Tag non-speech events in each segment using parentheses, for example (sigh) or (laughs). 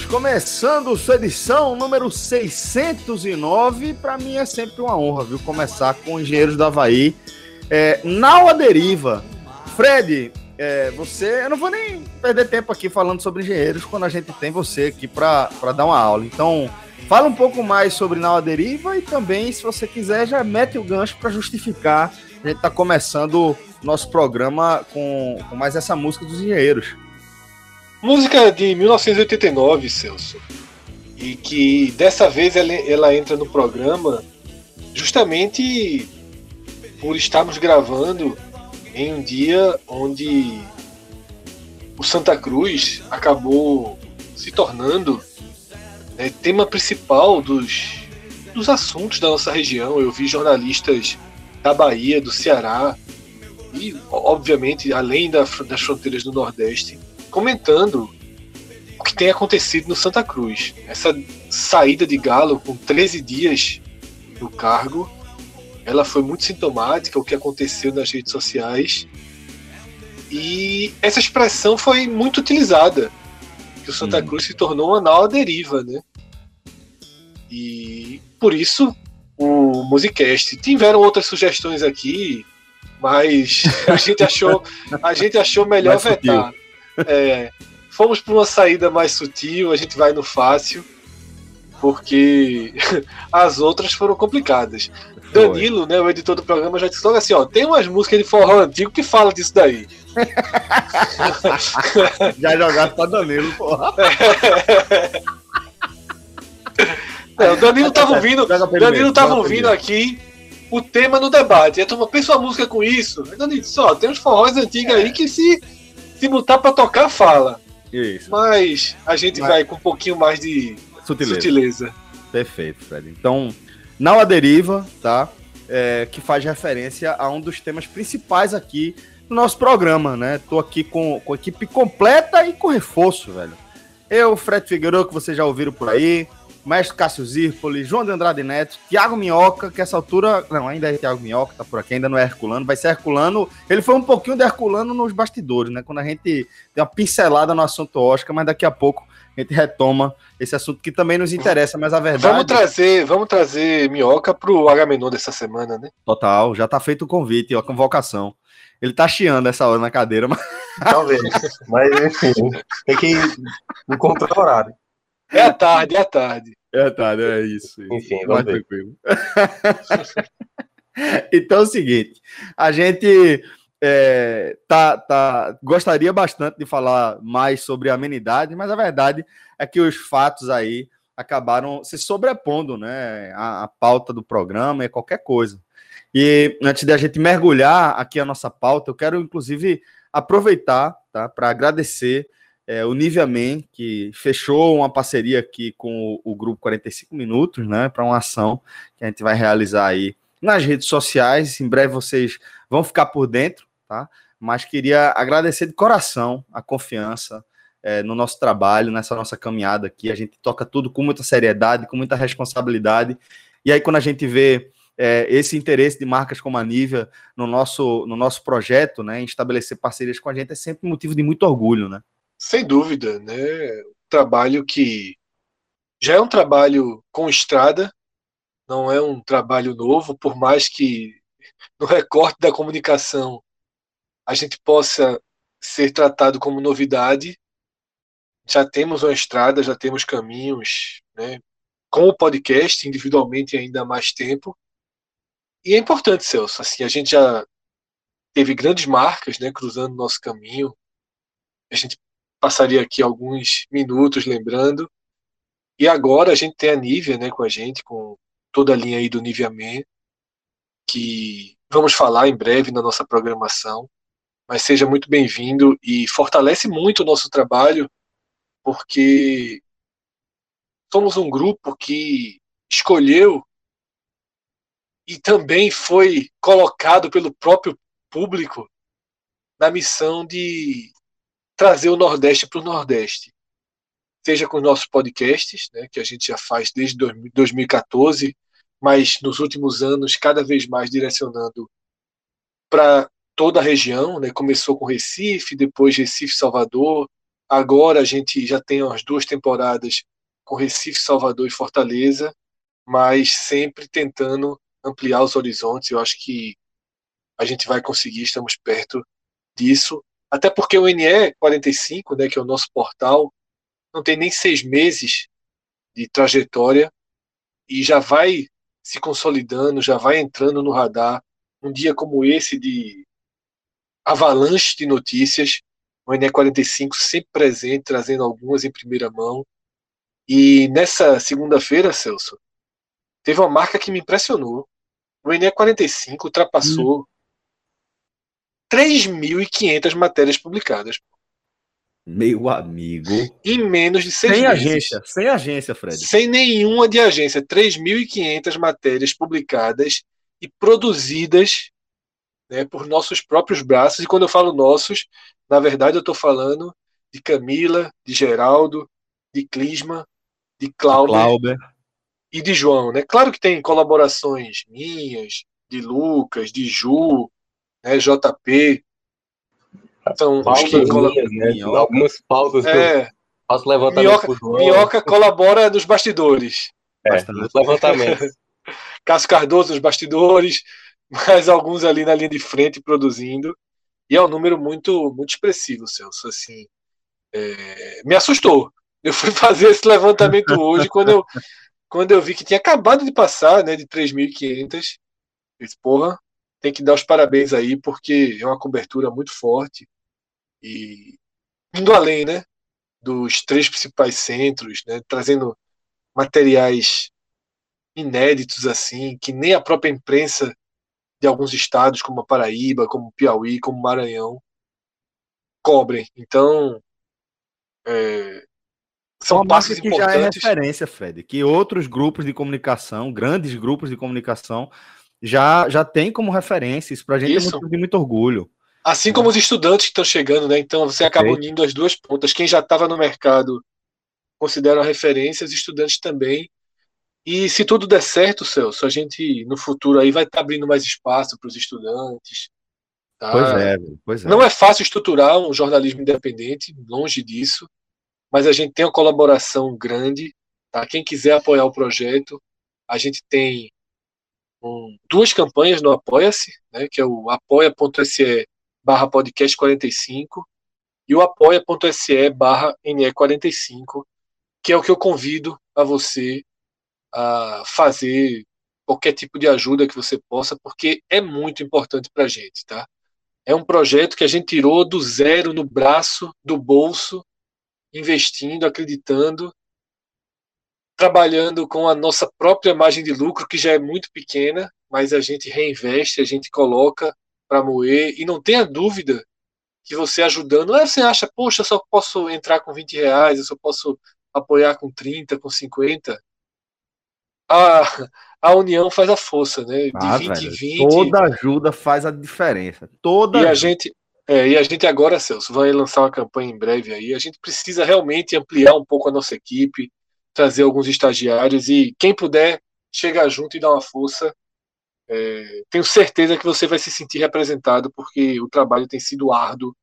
Minutos, começando sua edição número 609. Para mim é sempre uma honra, viu? Começar com Engenheiros do Havaí. É, Nau deriva. Fred, é, você. Eu não vou nem perder tempo aqui falando sobre engenheiros quando a gente tem você aqui para dar uma aula. Então, fala um pouco mais sobre Nau à deriva e também, se você quiser, já mete o gancho para justificar. A gente está começando nosso programa com, com mais essa música dos engenheiros. Música de 1989, Celso. E que dessa vez ela, ela entra no programa justamente por estarmos gravando em um dia onde o Santa Cruz acabou se tornando né, tema principal dos, dos assuntos da nossa região. Eu vi jornalistas da Bahia, do Ceará e, obviamente, além da, das fronteiras do Nordeste, comentando o que tem acontecido no Santa Cruz. Essa saída de Galo com 13 dias no cargo, ela foi muito sintomática, o que aconteceu nas redes sociais. E essa expressão foi muito utilizada, que o Santa Hum. Cruz se tornou uma nau deriva, né? E por isso o Musicast. Tiveram outras sugestões aqui, mas a gente achou, a gente achou melhor (laughs) vetar. É, fomos para uma saída mais sutil, a gente vai no fácil, porque (laughs) as outras foram complicadas. Danilo, né, o editor do programa, já disse logo assim, ó, tem umas músicas de forró antigo que fala disso daí. (laughs) Já jogaram pra Danilo, porra. É, o Danilo tava ouvindo, Danilo tava ouvindo aqui o tema no debate. Pensa uma música com isso. Danilo disse, ó, tem uns forróis antigos aí que se, se botar pra tocar, fala. Isso, Mas a gente Mas- vai com um pouquinho mais de sutileza. sutileza. Perfeito, Fred. Então, Não a Deriva, tá? É, que faz referência a um dos temas principais aqui no nosso programa, né? Tô aqui com, com a equipe completa e com reforço, velho. Eu, Fred Figueiredo, que vocês já ouviram por aí, Mestre Cássio Zirpoli, João de Andrade Neto, Thiago Minhoca, que essa altura. Não, ainda é Thiago Minhoca, tá por aqui, ainda não é Herculano, vai ser Herculano. Ele foi um pouquinho de Herculano nos bastidores, né? Quando a gente deu uma pincelada no assunto Oscar, mas daqui a pouco a gente retoma esse assunto que também nos interessa, mas a verdade. Vamos trazer, vamos trazer Minhoca pro Agamenon dessa semana, né? Total, já tá feito o convite, a convocação. Ele tá chiando essa hora na cadeira, mas Talvez. Mas, enfim, tem que encontrar horário. É à tarde, é à tarde. é, tá, é isso. Enfim, vamos ver. tranquilo. (laughs) então é o seguinte, a gente é, tá, tá, gostaria bastante de falar mais sobre amenidade, mas a verdade é que os fatos aí acabaram se sobrepondo, né, à, à pauta do programa e qualquer coisa. E antes de a gente mergulhar aqui a nossa pauta, eu quero inclusive aproveitar tá, para agradecer é, o Niveaman, que fechou uma parceria aqui com o, o Grupo 45 Minutos, né, para uma ação que a gente vai realizar aí nas redes sociais. Em breve vocês vão ficar por dentro, tá? Mas queria agradecer de coração a confiança é, no nosso trabalho, nessa nossa caminhada aqui. A gente toca tudo com muita seriedade, com muita responsabilidade. E aí, quando a gente vê é, esse interesse de marcas como a Nivea no nosso, no nosso projeto, né, em estabelecer parcerias com a gente, é sempre motivo de muito orgulho, né? Sem dúvida, né? trabalho que já é um trabalho com estrada, não é um trabalho novo, por mais que no recorte da comunicação a gente possa ser tratado como novidade. Já temos uma estrada, já temos caminhos, né? Com o podcast, individualmente, ainda há mais tempo. E é importante, Celso, assim, a gente já teve grandes marcas, né, cruzando nosso caminho. A gente passaria aqui alguns minutos lembrando. E agora a gente tem a Nivea, né, com a gente, com toda a linha aí do Nivea Men, que vamos falar em breve na nossa programação. Mas seja muito bem-vindo e fortalece muito o nosso trabalho, porque somos um grupo que escolheu e também foi colocado pelo próprio público na missão de trazer o Nordeste para o Nordeste. Seja com os nossos podcasts, né, que a gente já faz desde 2014, mas nos últimos anos cada vez mais direcionando para toda a região, né? Começou com Recife, depois Recife, Salvador. Agora a gente já tem as duas temporadas com Recife, Salvador e Fortaleza, mas sempre tentando ampliar os horizontes. Eu acho que a gente vai conseguir, estamos perto disso. Até porque o NE 45, né, que é o nosso portal, não tem nem seis meses de trajetória e já vai se consolidando, já vai entrando no radar. Um dia como esse de avalanche de notícias, o NE45 sempre presente, trazendo algumas em primeira mão. E nessa segunda-feira, Celso, teve uma marca que me impressionou. O NE45 ultrapassou hum. 3.500 matérias publicadas. Meu amigo. Em menos de seis sem meses. agência, sem agência, Fred. Sem nenhuma de agência. 3.500 matérias publicadas e produzidas né, por nossos próprios braços. E quando eu falo nossos, na verdade eu estou falando de Camila, de Geraldo, de Clisma, de Clauber, Clauber, e de João. Né? Claro que tem colaborações minhas, de Lucas, de Ju, né, JP. São os que né? Algumas pausas é, que faço levantamento Minhoca, colabora nos bastidores. É, nos levantamentos. (laughs) (laughs) Cássio Cardoso nos bastidores, (laughs) mais alguns ali na linha de frente produzindo. E é um número muito, muito expressivo, Celso. Assim, é, me assustou. Eu fui fazer esse levantamento hoje quando eu, quando eu vi que tinha acabado de passar né, de 3.500. Disse, porra, tem que dar os parabéns aí, porque é uma cobertura muito forte. E indo além né, dos três principais centros, né, trazendo materiais inéditos assim, que nem a própria imprensa de alguns estados, como a Paraíba, como Piauí, como Maranhão, cobrem. Então, é, são passos que importantes. já é referência, Fred, que outros grupos de comunicação, grandes grupos de comunicação, já, já tem como referência. Isso para a gente Isso. é muito, de muito orgulho. Assim como os estudantes que estão chegando, né? Então você acaba unindo as duas pontas. Quem já estava no mercado considera referência, os estudantes também. E se tudo der certo, Celso, a gente no futuro aí vai estar tá abrindo mais espaço para os estudantes. Tá? Pois é, pois é. Não é fácil estruturar um jornalismo independente, longe disso, mas a gente tem uma colaboração grande. Tá? Quem quiser apoiar o projeto, a gente tem um, duas campanhas no Apoia-se, né, que é o apoia.se barra podcast 45 e o apoia.se barra NE45, que é o que eu convido a você a fazer qualquer tipo de ajuda que você possa, porque é muito importante para a gente, tá? É um projeto que a gente tirou do zero, no braço, do bolso, investindo, acreditando, trabalhando com a nossa própria margem de lucro, que já é muito pequena, mas a gente reinveste, a gente coloca para moer, e não tenha dúvida que você ajudando, é você acha, poxa, eu só posso entrar com 20 reais, eu só posso apoiar com 30, com 50 a, a união faz a força, né? De ah, 20 velho, 20. Toda ajuda faz a diferença. Toda e ajuda. a gente é, e a gente agora, Celso, vai lançar uma campanha em breve aí. A gente precisa realmente ampliar um pouco a nossa equipe, trazer alguns estagiários e quem puder chegar junto e dar uma força. É, tenho certeza que você vai se sentir representado porque o trabalho tem sido árduo,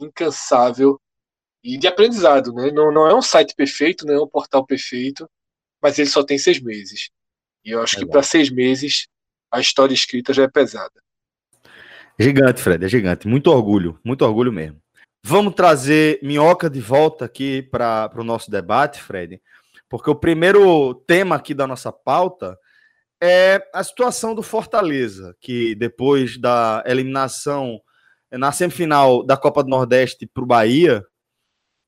incansável e de aprendizado, né? Não, não é um site perfeito, não é um portal perfeito, mas ele só tem seis meses. E eu acho é que para seis meses a história escrita já é pesada. Gigante, Fred, é gigante. Muito orgulho, muito orgulho mesmo. Vamos trazer Minhoca de volta aqui para o nosso debate, Fred, porque o primeiro tema aqui da nossa pauta é a situação do Fortaleza, que depois da eliminação na semifinal da Copa do Nordeste para o Bahia,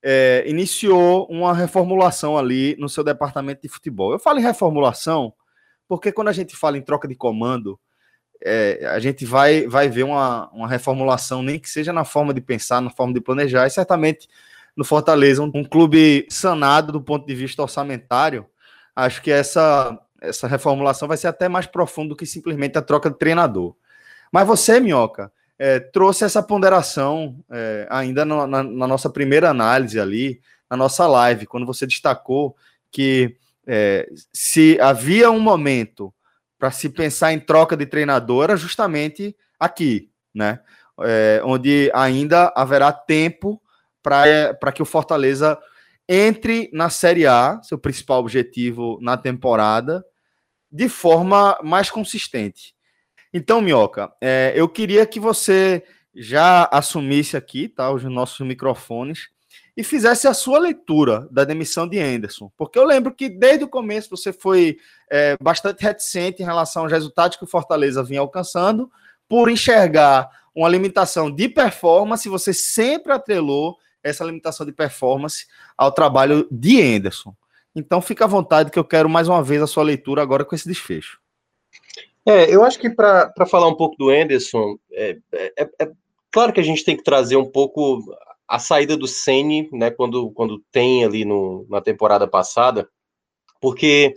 é, iniciou uma reformulação ali no seu departamento de futebol. Eu falo em reformulação porque quando a gente fala em troca de comando, é, a gente vai, vai ver uma, uma reformulação, nem que seja na forma de pensar, na forma de planejar, e certamente no Fortaleza, um, um clube sanado do ponto de vista orçamentário, acho que essa, essa reformulação vai ser até mais profunda do que simplesmente a troca de treinador. Mas você, Minhoca, é, trouxe essa ponderação é, ainda no, na, na, nossa primeira análise ali, na nossa live, quando você destacou que é, se havia um momento para se pensar em troca de treinador, era justamente aqui, né? É, onde ainda haverá tempo para que o Fortaleza entre na Série A, seu principal objetivo na temporada, de forma mais consistente. Então, Minhoca, é, eu queria que você já assumisse aqui, tá, os nossos microfones, e fizesse a sua leitura da demissão de Anderson. Porque eu lembro que desde o começo você foi é, bastante reticente em relação aos resultados que o Fortaleza vinha alcançando, por enxergar uma limitação de performance, você sempre atrelou essa limitação de performance ao trabalho de Anderson. Então fica à vontade que eu quero mais uma vez a sua leitura agora com esse desfecho. É, eu acho que para falar um pouco do Anderson, é, é, é, claro que a gente tem que trazer um pouco a saída do Ceni, né, quando, quando tem ali no, na temporada passada, porque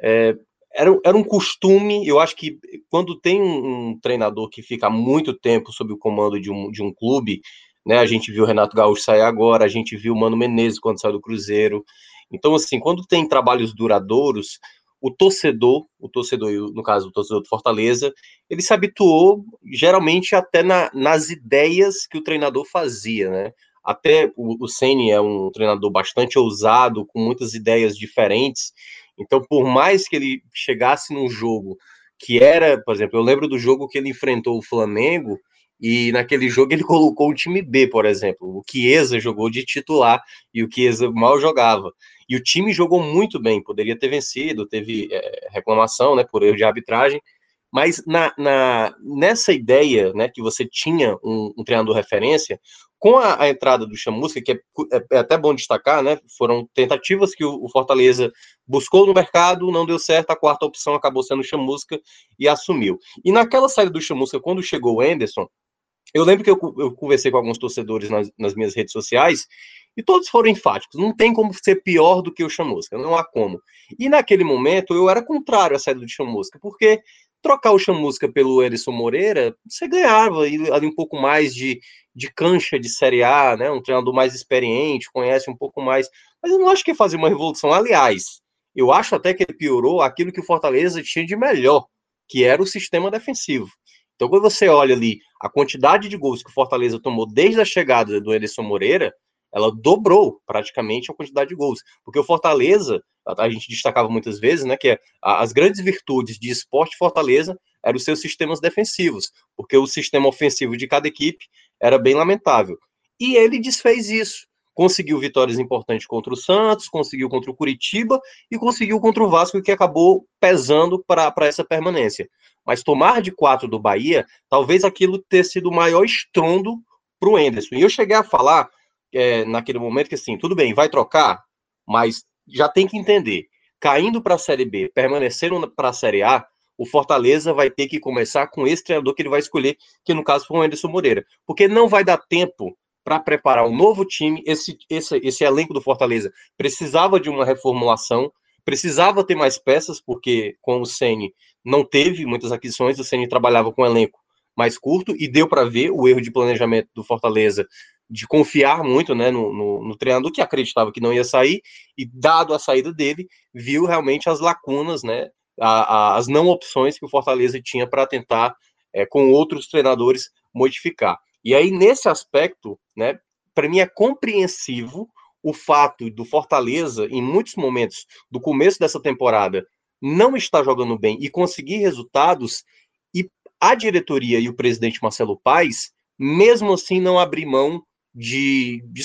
é, era, era um costume, eu acho que quando tem um, um, treinador que fica muito tempo sob o comando de um, de um clube, né, a gente viu o Renato Gaúcho sair agora, a gente viu o Mano Menezes quando saiu do Cruzeiro, então assim, quando tem trabalhos duradouros, o torcedor, o torcedor, no caso, o torcedor do Fortaleza, ele se habituou geralmente até na, nas ideias que o treinador fazia, né? Até o, Ceni é um treinador bastante ousado, com muitas ideias diferentes. Então, por mais que ele chegasse num jogo que era, por exemplo, eu lembro do jogo que ele enfrentou o Flamengo, e naquele jogo ele (laughs) colocou o time B, por exemplo. O Chiesa jogou de titular e o Chiesa mal jogava. E o time jogou muito bem, poderia ter vencido, teve é, reclamação né, por erro de arbitragem, mas na, na, nessa ideia né, que você tinha um, um treinador referência, com a, a, entrada do Chamusca, que é, é, é, até bom destacar, né, foram tentativas que o, o, Fortaleza buscou no mercado, não deu certo, a quarta opção acabou sendo o Chamusca e assumiu. E naquela saída do Chamusca, quando chegou o Anderson, eu lembro que eu, eu conversei com alguns torcedores nas, nas minhas redes sociais e todos foram enfáticos. Não tem como ser pior do que o Chamusca, não há como. E naquele momento eu era contrário à saída do Chamusca, porque trocar o Chamusca pelo Erison Moreira, você ganhava ali um pouco mais de, de cancha de Série A, né? Um treinador mais experiente, conhece um pouco mais. Mas eu não acho que fazer uma revolução. Aliás, eu acho até que ele piorou aquilo que o Fortaleza tinha de melhor, que era o sistema defensivo. Então, quando você olha ali a quantidade de gols que o Fortaleza tomou desde a chegada do Ederson Moreira, ela dobrou praticamente a quantidade de gols. Porque o Fortaleza, a gente destacava muitas vezes, né, que é, as grandes virtudes de esporte Fortaleza eram os seus sistemas defensivos, porque o sistema ofensivo de cada equipe era bem lamentável. E ele desfez isso. Conseguiu vitórias importantes contra o Santos, conseguiu contra o Curitiba e conseguiu contra o Vasco, que acabou pesando para essa permanência. Mas tomar de quatro do Bahia, talvez aquilo ter sido o maior estrondo para o Enderson. E eu cheguei a falar é, naquele momento que assim, tudo bem, vai trocar, mas já tem que entender, caindo para a Série B, permanecendo para a Série A, o Fortaleza vai ter que começar com esse treinador que ele vai escolher, que no caso foi o Anderson Moreira, porque não vai dar tempo para preparar um novo time. Esse, esse, esse elenco do Fortaleza precisava de uma reformulação, precisava ter mais peças, porque com o Ceni não teve muitas aquisições, o Ceni trabalhava com um elenco mais curto e deu para ver o erro de planejamento do Fortaleza de confiar muito né, no, no, no, treinador que acreditava que não ia sair, e dado a saída dele, viu realmente as lacunas, né, a, a, as não opções que o Fortaleza tinha para tentar, é, com outros treinadores, modificar. E aí, nesse aspecto, né, para mim é compreensivo o fato do Fortaleza, em muitos momentos do começo dessa temporada, não estar jogando bem e conseguir resultados, e a diretoria e o presidente Marcelo Paes, mesmo assim, não abrir mão de, de,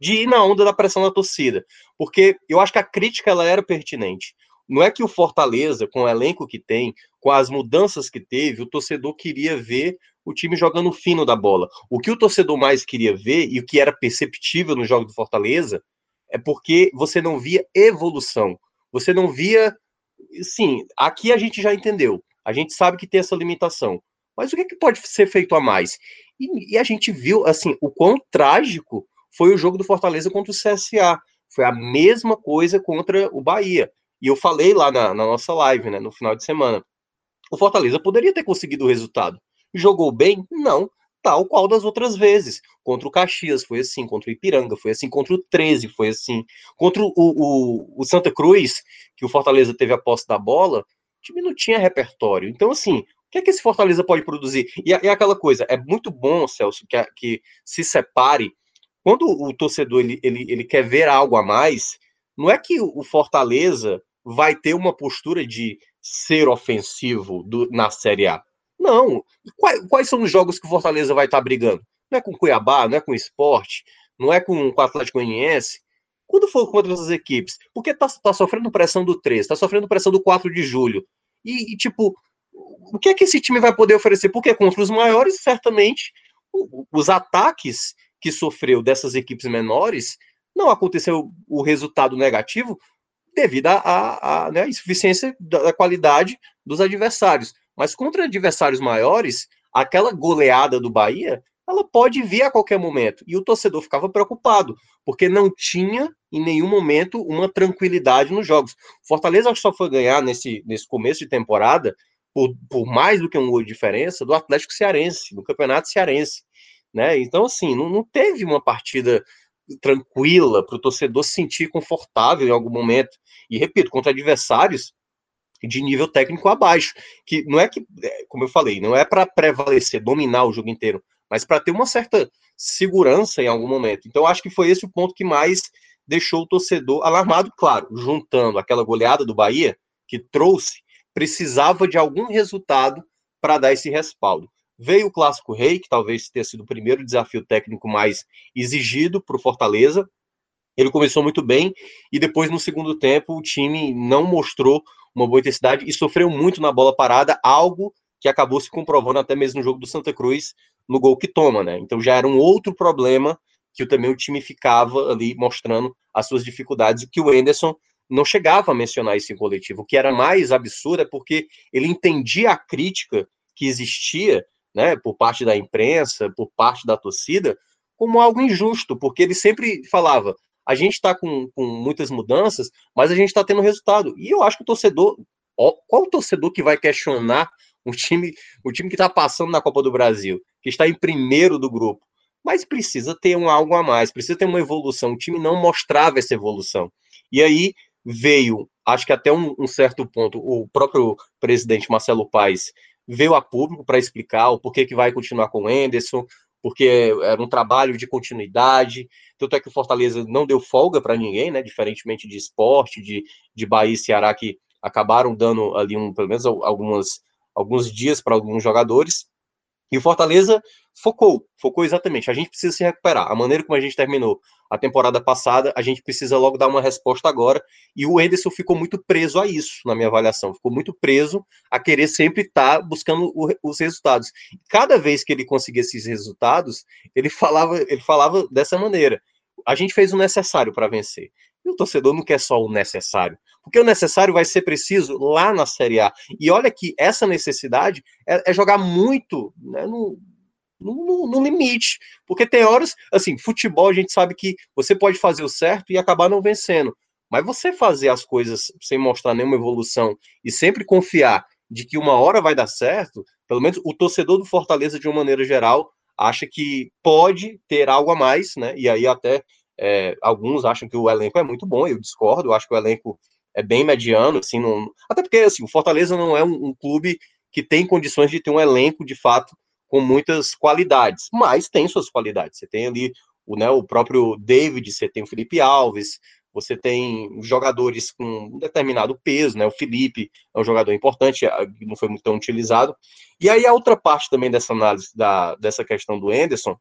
de ir na onda da pressão da torcida. Porque eu acho que a crítica ela era pertinente. Não é que o Fortaleza, com o elenco que tem, com as mudanças que teve, o torcedor queria ver o time jogando fino da bola. O que o torcedor mais queria ver e o que era perceptível no jogo do Fortaleza é porque você não via evolução. Você não via. Sim, aqui a gente já entendeu. A gente sabe que tem essa limitação. Mas o que, é que pode ser feito a mais? E, e a gente viu, assim, o quão trágico foi o jogo do Fortaleza contra o CSA. Foi a mesma coisa contra o Bahia. E eu falei lá na, na nossa live, né, no final de semana. O Fortaleza poderia ter conseguido o resultado. Jogou bem? Não. Tal qual das outras vezes. Contra o Caxias foi assim, contra o Ipiranga foi assim, contra o 13 foi assim. Contra o, o, o Santa Cruz, que o Fortaleza teve a posse da bola, o time não tinha repertório. Então, assim, o que é que esse Fortaleza pode produzir? E, é aquela coisa, é muito bom, Celso, que, que se separe. Quando o torcedor ele, ele, ele quer ver algo a mais, não é que o Fortaleza vai ter uma postura de ser ofensivo do, na Série A. Não. Quais, quais, são os jogos que o Fortaleza vai estar brigando? Não é com Cuiabá, não é com Esporte, não é com, com o Atlético Goianiense. Quando for contra essas equipes? Porque tá, tá sofrendo pressão do 3, tá sofrendo pressão do 4 de julho. E, e, tipo, o que é que esse time vai poder oferecer? Porque contra os maiores, certamente, os ataques que sofreu dessas equipes menores, não aconteceu o resultado negativo devido à né, insuficiência da qualidade dos adversários. Mas contra adversários maiores, aquela goleada do Bahia, ela pode vir a qualquer momento. E o torcedor ficava preocupado, porque não tinha em nenhum momento uma tranquilidade nos jogos. Fortaleza só foi ganhar nesse, nesse começo de temporada, por, por mais do que um gol de diferença, do Atlético Cearense, no Campeonato Cearense. Né? Então, assim, não, não teve uma partida tranquila para o torcedor se sentir confortável em algum momento. E repito, contra adversários de nível técnico abaixo, que não é que, é, como eu falei, não é para prevalecer, dominar o jogo inteiro, mas para ter uma certa segurança em algum momento. Então acho que foi esse o ponto que mais deixou o torcedor alarmado, claro, juntando aquela goleada do Bahia que trouxe, precisava de algum resultado para dar esse respaldo. Veio o Clássico Rei, que talvez tenha sido o primeiro desafio técnico mais exigido para o Fortaleza. Ele começou muito bem e depois, no segundo tempo, o time não mostrou uma boa intensidade e sofreu muito na bola parada, algo que acabou se comprovando até mesmo no jogo do Santa Cruz, no gol que toma, né? Então já era um outro problema que também o time ficava ali mostrando as suas dificuldades, que o Enderson não chegava a mencionar isso em coletivo. O que era mais absurdo é porque ele entendia a crítica que existia, né, por parte da imprensa, por parte da torcida, como algo injusto, porque ele sempre falava: a gente está com, com muitas mudanças, mas a gente está tendo resultado. E eu acho que o torcedor, qual o torcedor que vai questionar o time, o time que está passando na Copa do Brasil, que está em primeiro do grupo? Mas precisa ter um algo a mais, precisa ter uma evolução. O time não mostrava essa evolução. E aí veio, acho que até um, um certo ponto, o próprio presidente Marcelo Paes veio a público para explicar o porquê que vai continuar com o Enderson, porque era um trabalho de continuidade. Tanto é que o Fortaleza não deu folga para ninguém, né? Diferentemente de esporte, de, de Bahia e Ceará, que acabaram dando ali um, pelo menos algumas, alguns dias para alguns jogadores. E o Fortaleza focou, focou exatamente. A gente precisa se recuperar. A maneira como a gente terminou a temporada passada, a gente precisa logo dar uma resposta agora. E o Enderson ficou muito preso a isso, na minha avaliação. Ficou muito preso a querer sempre estar tá buscando o, os resultados. Cada vez que ele conseguia esses resultados, ele falava, ele falava dessa maneira. A gente fez o necessário para vencer. E o torcedor não quer só o necessário, porque o necessário vai ser preciso lá na Série A. E olha que essa necessidade é, é jogar muito né, no, no, no, limite. Porque tem horas, assim, futebol a gente sabe que você pode fazer o certo e acabar não vencendo. Mas você fazer as coisas sem mostrar nenhuma evolução e sempre confiar de que uma hora vai dar certo, pelo menos o torcedor do Fortaleza, de uma maneira geral, acha que pode ter algo a mais, né? E aí até é, alguns acham que o elenco é muito bom, eu discordo, eu acho que o elenco é bem mediano, assim, não... até porque assim, o Fortaleza não é um, um, clube que tem condições de ter um elenco de fato com muitas qualidades, mas tem suas qualidades. Você tem ali o, né, o próprio David, você tem o Felipe Alves, você tem jogadores com um determinado peso, né? O Felipe é um jogador importante, não foi muito tão utilizado. E aí a outra parte também dessa análise da, dessa questão do Anderson,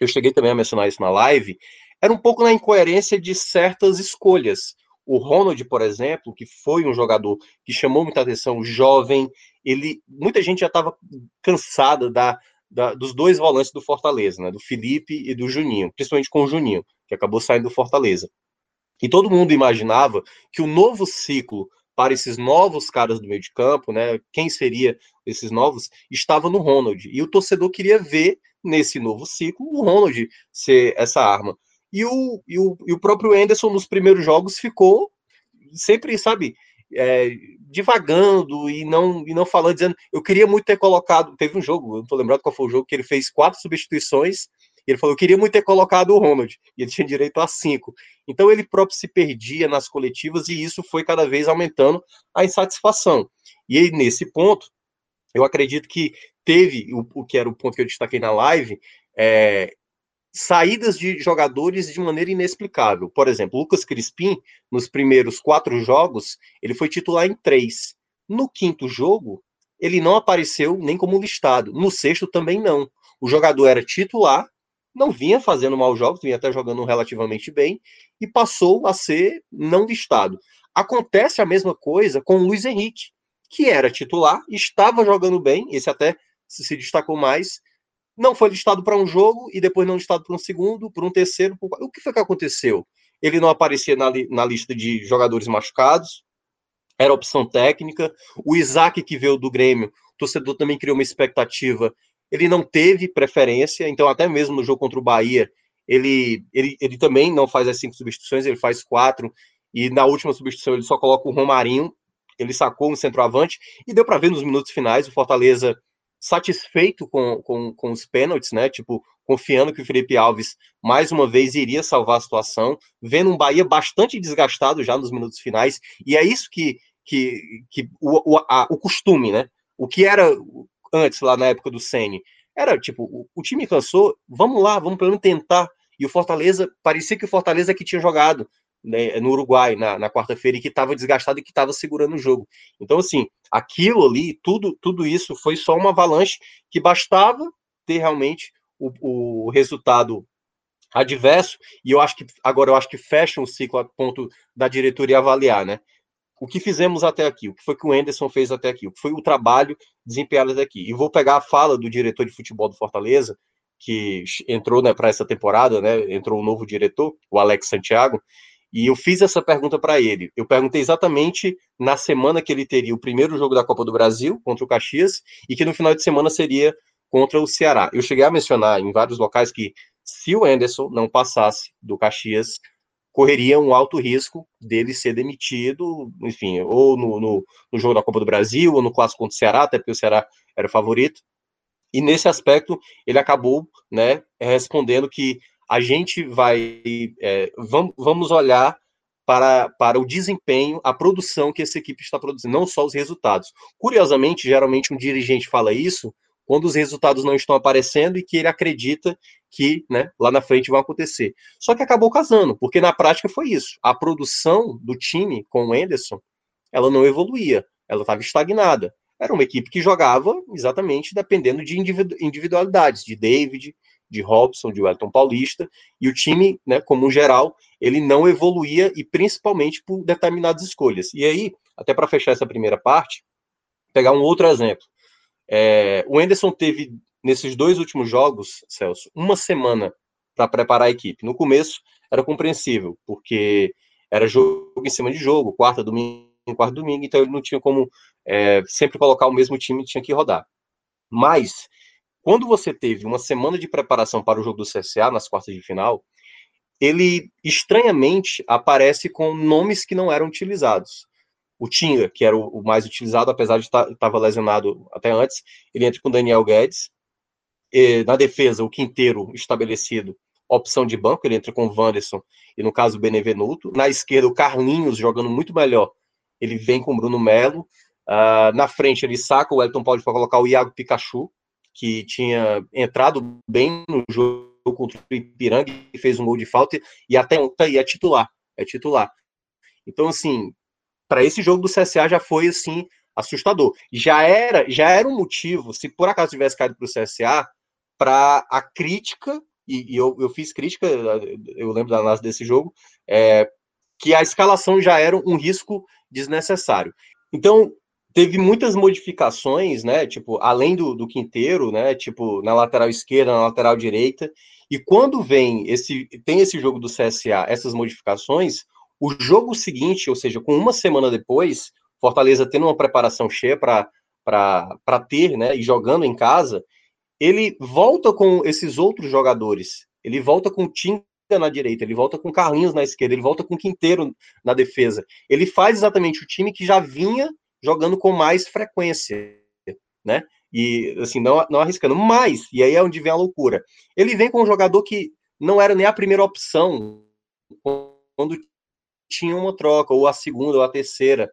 eu cheguei também a mencionar isso na live, era um pouco na incoerência de certas escolhas. O Ronald, por exemplo, que foi um jogador que chamou muita atenção, jovem, ele, muita gente já estava cansada da, da, dos dois volantes do Fortaleza, né, do Felipe e do Juninho, principalmente com o Juninho, que acabou saindo do Fortaleza. E todo mundo imaginava que o novo ciclo para esses novos caras do meio de campo, né, quem seria esses novos, estava no Ronald. E o torcedor queria ver nesse novo ciclo o Ronald ser essa arma. E o, e o, e o próprio Anderson nos primeiros jogos ficou sempre, sabe, é, divagando e não, e não falando, dizendo, eu queria muito ter colocado, teve um jogo, eu não tô lembrado qual foi o jogo, que ele fez quatro substituições, ele falou, eu queria muito ter colocado o Ronald, e ele tinha direito a cinco. Então ele próprio se perdia nas coletivas, e isso foi cada vez aumentando a insatisfação. E aí, nesse ponto, eu acredito que teve, o, o que era o ponto que eu destaquei na live, é, saídas de jogadores de maneira inexplicável. Por exemplo, Lucas Crispim, nos primeiros quatro jogos, ele foi titular em três. No quinto jogo, ele não apareceu nem como listado. No sexto também não. O jogador era titular, não vinha fazendo maus jogos, vinha até jogando relativamente bem, e passou a ser não listado. Acontece a mesma coisa com o Luiz Henrique, que era titular, estava jogando bem, esse até se destacou mais, não foi listado para um jogo e depois não listado para um segundo, para um terceiro. O que foi que aconteceu? Ele não aparecia na, li... na lista de jogadores machucados, era opção técnica. O Isaac, que veio do Grêmio, o torcedor também criou uma expectativa. Ele não teve preferência, então, até mesmo no jogo contra o Bahia, ele, ele, ele também não faz as cinco substituições, ele faz quatro. E na última substituição, ele só coloca o Romarinho, ele sacou um centroavante, e deu para ver nos minutos finais o Fortaleza satisfeito com, com, com os pênaltis, né? Tipo, confiando que o Felipe Alves mais uma vez iria salvar a situação, vendo um Bahia bastante desgastado já nos minutos finais, e é isso que, que, que o, o, a, o costume, né? O que era antes, lá na época do Sene, era tipo, o, o time cansou, vamos lá, vamos pelo menos tentar. E o Fortaleza, parecia que o Fortaleza que tinha jogado né, no Uruguai na, na quarta-feira e que estava desgastado e que estava segurando o jogo. Então, assim, aquilo ali, tudo, tudo isso foi só uma avalanche que bastava ter realmente o, o resultado adverso, e eu acho que agora eu acho que fecha um ciclo a ponto da diretoria avaliar, né? O que fizemos até aqui, o que foi que o Enderson fez até aqui, o que foi o trabalho desempenhado até aqui. E vou pegar a fala do diretor de futebol do Fortaleza, que entrou né, para essa temporada, né? Entrou um novo diretor, o Alex Santiago, e eu fiz essa pergunta para ele. Eu perguntei exatamente na semana que ele teria o primeiro jogo da Copa do Brasil contra o Caxias e que no final de semana seria contra o Ceará. Eu cheguei a mencionar em vários locais que se o Anderson não passasse do Caxias, correria um alto risco dele ser demitido, enfim, ou no, no, no jogo da Copa do Brasil, ou no clássico contra o Ceará, até porque o Ceará era o favorito. E nesse aspecto, ele acabou né, respondendo que a gente vai. É, vamos, vamos olhar para, para o desempenho, a produção que essa equipe está produzindo, não só os resultados. Curiosamente, geralmente um dirigente fala isso quando os resultados não estão aparecendo e que ele acredita que né, lá na frente vão acontecer. Só que acabou casando, porque na prática foi isso. A produção do time com o Enderson, ela não evoluía, ela estava estagnada. Era uma equipe que jogava exatamente dependendo de individualidades, de David, de Robson, de Wellington Paulista, e o time, né, como geral, ele não evoluía e principalmente por determinadas escolhas. E aí, até para fechar essa primeira parte, pegar um outro exemplo. É, o Enderson teve, nesses dois últimos jogos, Celso, uma semana para preparar a equipe. No começo era compreensível, porque era jogo em cima de jogo, quarta, domingo, quarta, domingo, então ele não tinha como é, sempre colocar o mesmo time, tinha que rodar. Mas quando você teve uma semana de preparação para o jogo do CSA nas quartas de final, ele estranhamente aparece com nomes que não eram utilizados. O Tinga, que era o, mais utilizado, apesar de estar tá, lesionado até antes, ele entra com Daniel Guedes. E, na defesa, o Quinteiro estabelecido, opção de banco, ele entra com o Wanderson e, no caso, o Benevenuto. Na esquerda, o Carlinhos jogando muito melhor, ele vem com o Bruno Melo. Uh, na frente, ele saca o Elton Paulo para colocar o Iago Pikachu, que tinha entrado bem no jogo contra o Ipiranga e fez um gol de falta e até e é titular, é titular. Então, assim, para esse jogo do CSA já foi assim assustador. Já era, já era um motivo, se por acaso tivesse caído para o CSA, para a crítica, e, e eu, eu, fiz crítica, eu lembro da análise desse jogo, é, que a escalação já era um risco desnecessário. Então, teve muitas modificações, né? Tipo, além do, do quinteiro, né? Tipo, na lateral esquerda, na lateral direita. E quando vem esse, tem esse jogo do CSA, essas modificações, o jogo seguinte, ou seja, com uma semana depois, Fortaleza tendo uma preparação cheia para ter, né? E jogando em casa, ele volta com esses outros jogadores. Ele volta com Tinga na direita, ele volta com Carlinhos na esquerda, ele volta com Quinteiro na defesa. Ele faz exatamente o time que já vinha jogando com mais frequência, né? E assim, não, não arriscando. Mas, e aí é onde vem a loucura. Ele vem com um jogador que não era nem a primeira opção quando tinha uma troca, ou a segunda, ou a terceira.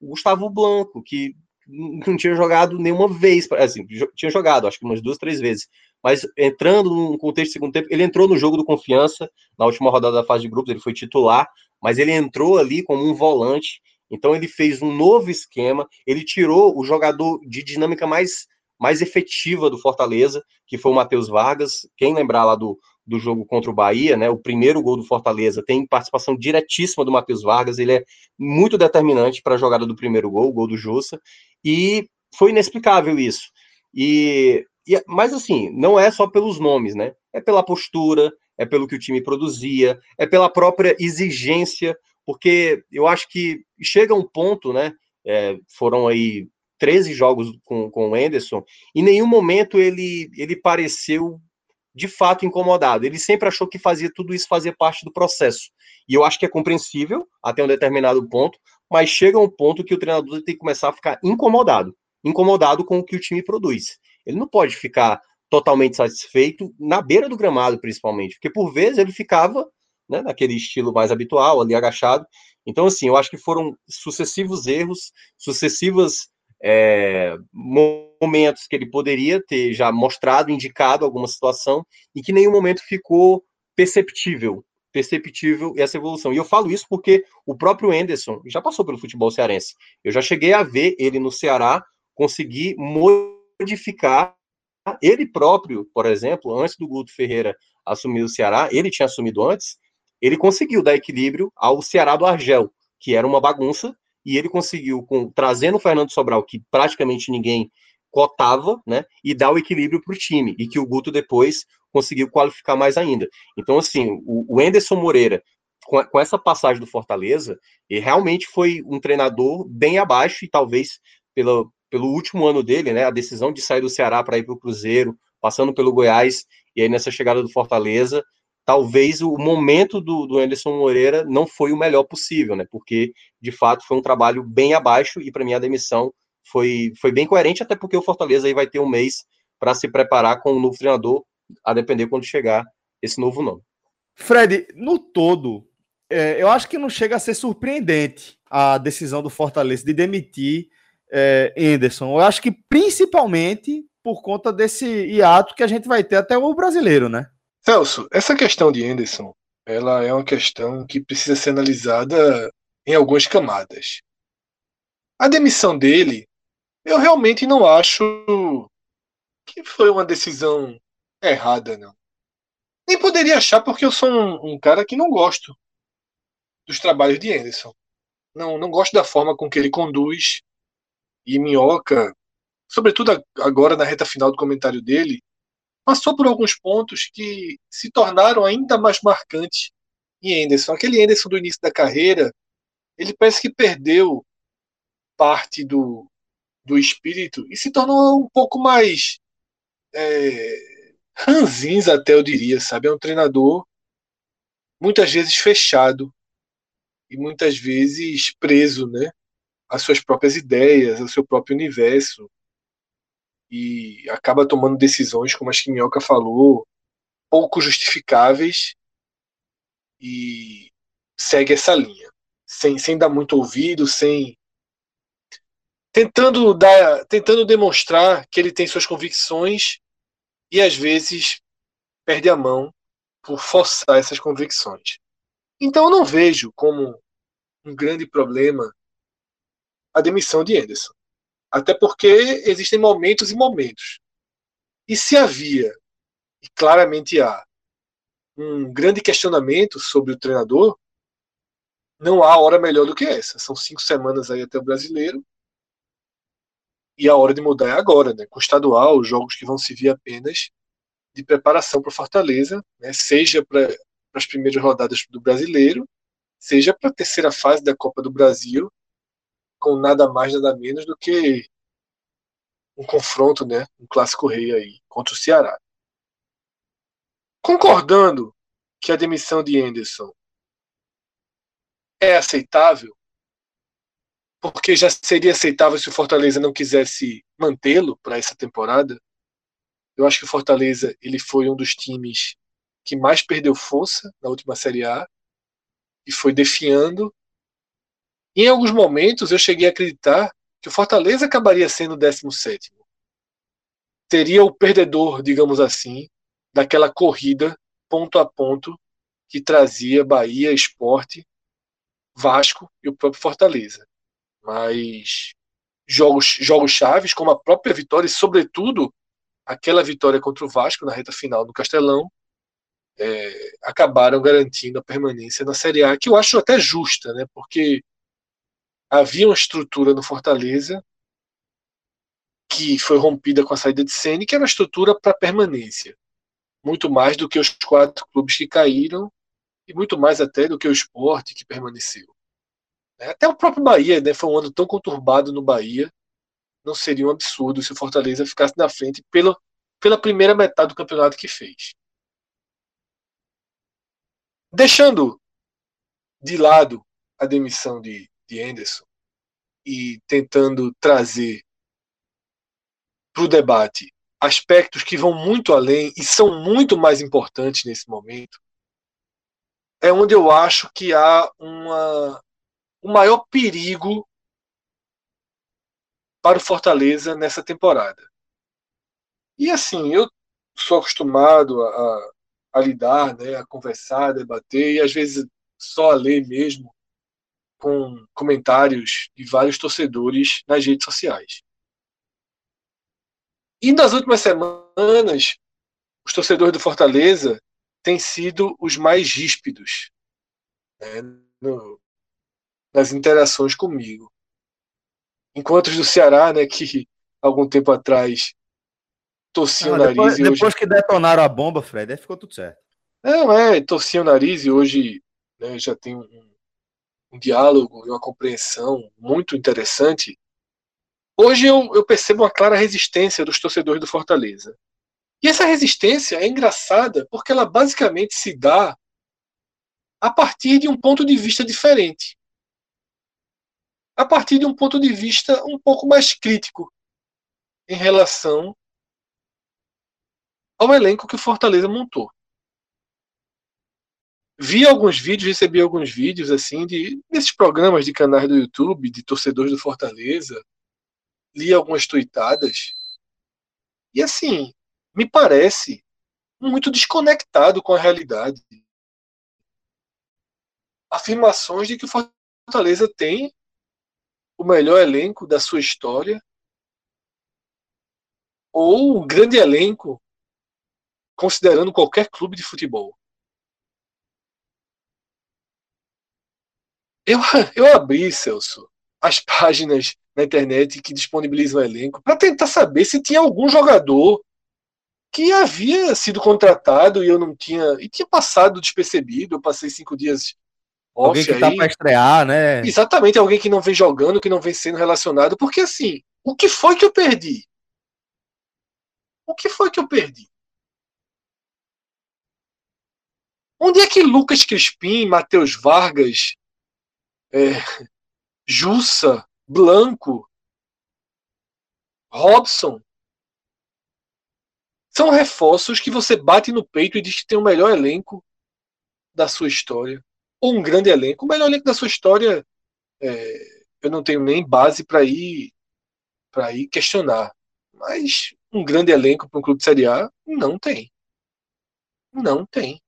O Gustavo Blanco, que (laughs) não tinha jogado nenhuma vez, assim, tinha jogado, acho que umas duas, três vezes, mas entrando no contexto do segundo tempo, ele entrou no jogo do Confiança, na última rodada da fase de grupos, ele foi titular, mas ele entrou ali como um volante, então ele fez um novo esquema, ele tirou o jogador de dinâmica mais, mais efetiva do Fortaleza, que foi o Matheus Vargas, quem lembrar lá do, do jogo contra o Bahia, né? O primeiro gol do Fortaleza tem participação diretíssima do Matheus Vargas, ele é muito determinante para a jogada do primeiro gol, o gol do Jussa, e foi inexplicável isso. E, e, mas assim, não é só pelos nomes, né? É pela postura, é pelo que o time produzia, é pela própria exigência, porque eu acho que chega um ponto, né? É, foram aí 13 jogos com, com o Anderson, em nenhum momento ele, ele pareceu de fato incomodado. Ele sempre achou que fazia tudo isso fazia parte do processo. E eu acho que é compreensível até um determinado ponto, mas chega um ponto que o treinador tem que começar a ficar incomodado, incomodado com o que o time produz. Ele não pode ficar totalmente satisfeito na beira do gramado, principalmente, porque por vezes ele ficava né, naquele estilo mais habitual, ali agachado. Então, assim, eu acho que foram sucessivos erros, sucessivas é, momentos que ele poderia ter já mostrado, indicado alguma situação, e que em nenhum momento ficou perceptível, perceptível essa evolução. E eu falo isso porque o próprio Anderson já passou pelo futebol cearense. Eu já cheguei a ver ele no Ceará conseguir modificar ele próprio, por exemplo, antes do Guto Ferreira assumir o Ceará, ele tinha assumido antes, ele conseguiu dar equilíbrio ao Ceará do Argel, que era uma bagunça, e ele conseguiu, com, trazendo o Fernando Sobral, que praticamente ninguém cotava, né, e dar o equilíbrio para o time, e que o Guto depois conseguiu qualificar mais ainda. Então, assim, o, o Enderson Moreira, com, com, essa passagem do Fortaleza, ele realmente foi um treinador bem abaixo, e talvez pelo, pelo último ano dele, né, a decisão de sair do Ceará para ir para o Cruzeiro, passando pelo Goiás, e aí nessa chegada do Fortaleza, talvez o momento do, do Anderson Moreira não foi o melhor possível, né? Porque de fato foi um trabalho bem abaixo e para mim a demissão foi, foi bem coerente, até porque o Fortaleza aí vai ter um mês para se preparar com o um novo treinador, a depender quando chegar esse novo nome. Fred, no todo, é, eu acho que não chega a ser surpreendente a decisão do Fortaleza de demitir é, Anderson. Eu acho que principalmente por conta desse hiato que a gente vai ter até o brasileiro, né? Celso, essa questão de Anderson, ela é uma questão que precisa ser analisada em algumas camadas. A demissão dele, eu realmente não acho que foi uma decisão errada, não. Nem poderia achar porque eu sou um, um cara que não gosto dos trabalhos de Anderson. Não, não gosto da forma com que ele conduz e Minhoca, sobretudo agora na reta final do comentário dele, passou por alguns pontos que se tornaram ainda mais marcantes em Anderson. Aquele Anderson do início da carreira, ele parece que perdeu parte do, do espírito e se tornou um pouco mais é, ranzins até eu diria, sabe? É um treinador muitas vezes fechado e muitas vezes preso, né? Às suas próprias ideias, ao seu próprio universo e acaba tomando decisões, como a que Minhoca falou, pouco justificáveis e segue essa linha, sem, sem dar muito ouvido, sem tentando dar, tentando demonstrar que ele tem suas convicções e às vezes perde a mão por forçar essas convicções. Então eu não vejo como um grande problema a demissão de Anderson. Até porque existem momentos e momentos. E se havia, e claramente há, um grande questionamento sobre o treinador, não há hora melhor do que essa. São cinco semanas aí até o brasileiro. E a hora de mudar é agora, né? Com o estadual, os jogos que vão servir apenas de preparação para Fortaleza, né? seja para as primeiras rodadas do brasileiro, seja para a terceira fase da Copa do Brasil, com nada mais, nada menos do que um confronto, né? Um clássico rei aí contra o Ceará. Concordando que a demissão de Anderson é aceitável, porque já seria aceitável se o Fortaleza não quisesse mantê-lo para essa temporada. Eu acho que o Fortaleza ele foi um dos times que mais perdeu força na última Série A e foi defiando. Em alguns momentos eu cheguei a acreditar que o Fortaleza acabaria sendo o 17. Seria o perdedor, digamos assim, daquela corrida ponto a ponto que trazia Bahia, Esporte Vasco e o próprio Fortaleza. Mas jogos, jogos chaves, como a própria vitória, e sobretudo aquela vitória contra o Vasco na reta final do Castelão, é, acabaram garantindo a permanência na Série A, que eu acho até justa, né? porque havia uma estrutura no Fortaleza que foi rompida com a saída de Sene, que era uma estrutura para permanência. Muito mais do que os quatro clubes que caíram e muito mais até do que o esporte que permaneceu. É, até o próprio Bahia, né, foi um ano tão conturbado no Bahia, não seria um absurdo se o Fortaleza ficasse na frente pela, pela primeira metade do campeonato que fez. Deixando de lado a demissão de, de Anderson e tentando trazer para o debate aspectos que vão muito além e são muito mais importantes nesse momento, é onde eu acho que há uma, o maior perigo para o Fortaleza nessa temporada. E assim, eu sou acostumado a, a lidar, né, a conversar, a debater, e às vezes só a ler mesmo com comentários de vários torcedores nas redes sociais. E nas últimas semanas, os torcedores do Fortaleza têm sido os mais ríspidos né, no, nas interações comigo. Enquanto os do Ceará, né, que (laughs) algum tempo atrás torciam ah, o nariz. Depois, e hoje... depois que detonaram a bomba, Fred, aí ficou tudo certo. Não, é, torciam o nariz e hoje né, já tem um, um diálogo e uma compreensão muito interessante. Hoje eu, eu percebo uma clara resistência dos torcedores do Fortaleza. E essa resistência é engraçada porque ela basicamente se dá a partir de um ponto de vista diferente. A partir de um ponto de vista um pouco mais crítico em relação ao elenco que o Fortaleza montou. Vi alguns vídeos, recebi alguns vídeos assim de desses programas de canais do YouTube de torcedores do Fortaleza, li algumas tuitadas e assim me parece muito desconectado com a realidade. Afirmações de que o Fortaleza tem o melhor elenco da sua história ou um grande elenco considerando qualquer clube de futebol. Eu, (laughs) eu abri, Celso, as páginas na internet que disponibilizam o elenco para tentar saber se tinha algum jogador que havia sido contratado e eu não tinha. E tinha passado despercebido. Eu passei cinco dias off Alguém que tá aí. tá para estrear, né? Exatamente, alguém que não vem jogando, que não vem sendo relacionado. Porque assim, o que foi que eu perdi? O que foi que eu perdi? Onde é que Lucas Crispim, Matheus Vargas, é, Jussa, Blanco, Robson são reforços que você bate no peito e diz que tem o melhor elenco da sua história. Ou um grande elenco. O melhor elenco da sua história, é, eu não tenho nem base para ir, para ir questionar. Mas um grande elenco para um clube de Série A, não tem. Não tem.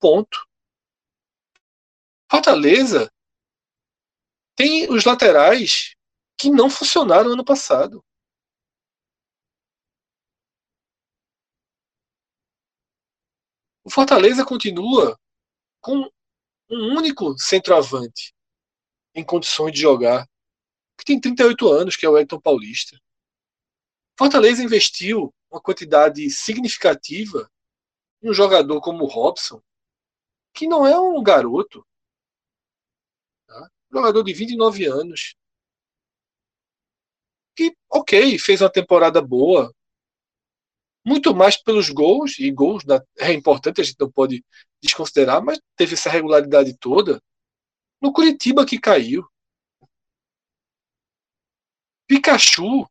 Ponto. Fortaleza tem os laterais que não funcionaram ano passado. O Fortaleza continua com um único centroavante em condições de jogar, que tem 38 anos, que é o Elton Paulista. Fortaleza investiu uma quantidade significativa em um jogador como o Robson, que não é um garoto. Jogador de 29 anos. Que, ok, fez uma temporada boa, muito mais pelos gols, e gols da, é importante, a gente não pode desconsiderar, mas teve essa regularidade toda no Curitiba que caiu. Pikachu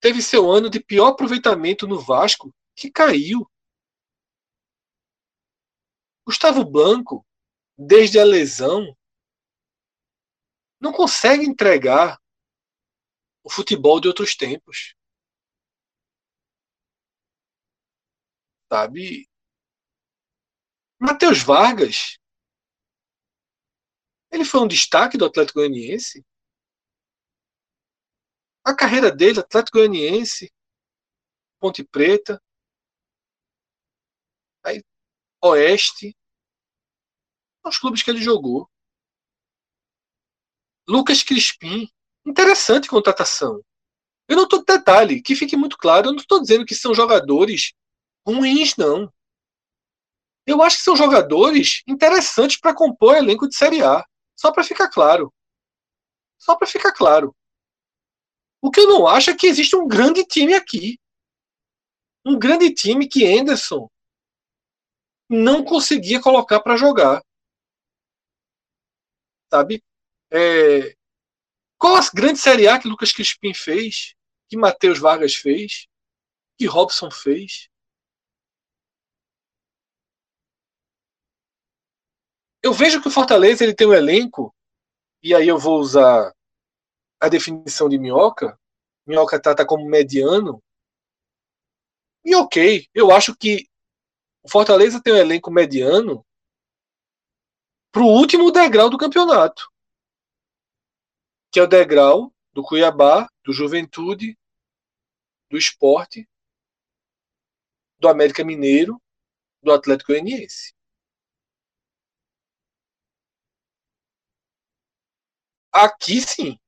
teve seu ano de pior aproveitamento no Vasco, que caiu. Gustavo Blanco, desde a lesão, não consegue entregar o futebol de outros tempos. sabe? Matheus Vargas, ele foi um destaque do Atlético Goianiense. A carreira dele, Atlético Goianiense, Ponte Preta, aí Oeste, os clubes que ele jogou. Lucas Crispim, interessante contratação. Eu não estou detalhe, que fique muito claro, eu não estou dizendo que são jogadores ruins, não. Eu acho que são jogadores interessantes para compor elenco de Série A. Só para ficar claro. Só para ficar claro. O que eu não acho é que existe um grande time aqui. Um grande time que Anderson não conseguia colocar para jogar. Sabe? É... Qual a grande Série A que Lucas Crispim fez? Que Matheus Vargas fez? Que Robson fez? eu vejo que o Fortaleza ele tem um elenco, e aí eu vou usar a definição de Minhoca. Minhoca trata como mediano. E ok, eu acho que o Fortaleza tem um elenco mediano para o último degrau do campeonato, que é o degrau do Cuiabá, do Juventude, do Esporte, do América Mineiro, do Atlético Goianiense. Aqui sim.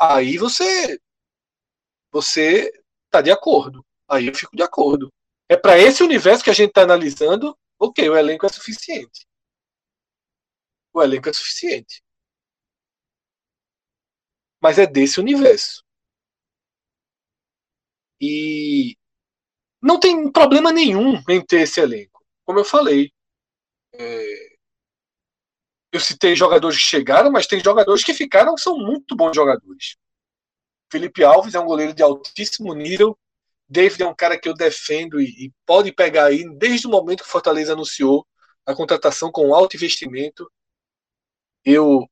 Aí você você tá de acordo. Aí eu fico de acordo. É para esse universo que a gente está analisando, ok, o elenco é suficiente. O elenco é suficiente. Mas é desse universo. E não tem problema nenhum em ter esse elenco. Como eu falei. É, eu citei jogadores que chegaram, mas tem jogadores que ficaram que são muito bons jogadores. Felipe Alves é um goleiro de altíssimo nível. David é um cara que eu defendo e, e pode pegar aí desde o momento que o Fortaleza anunciou a contratação com alto investimento. Eu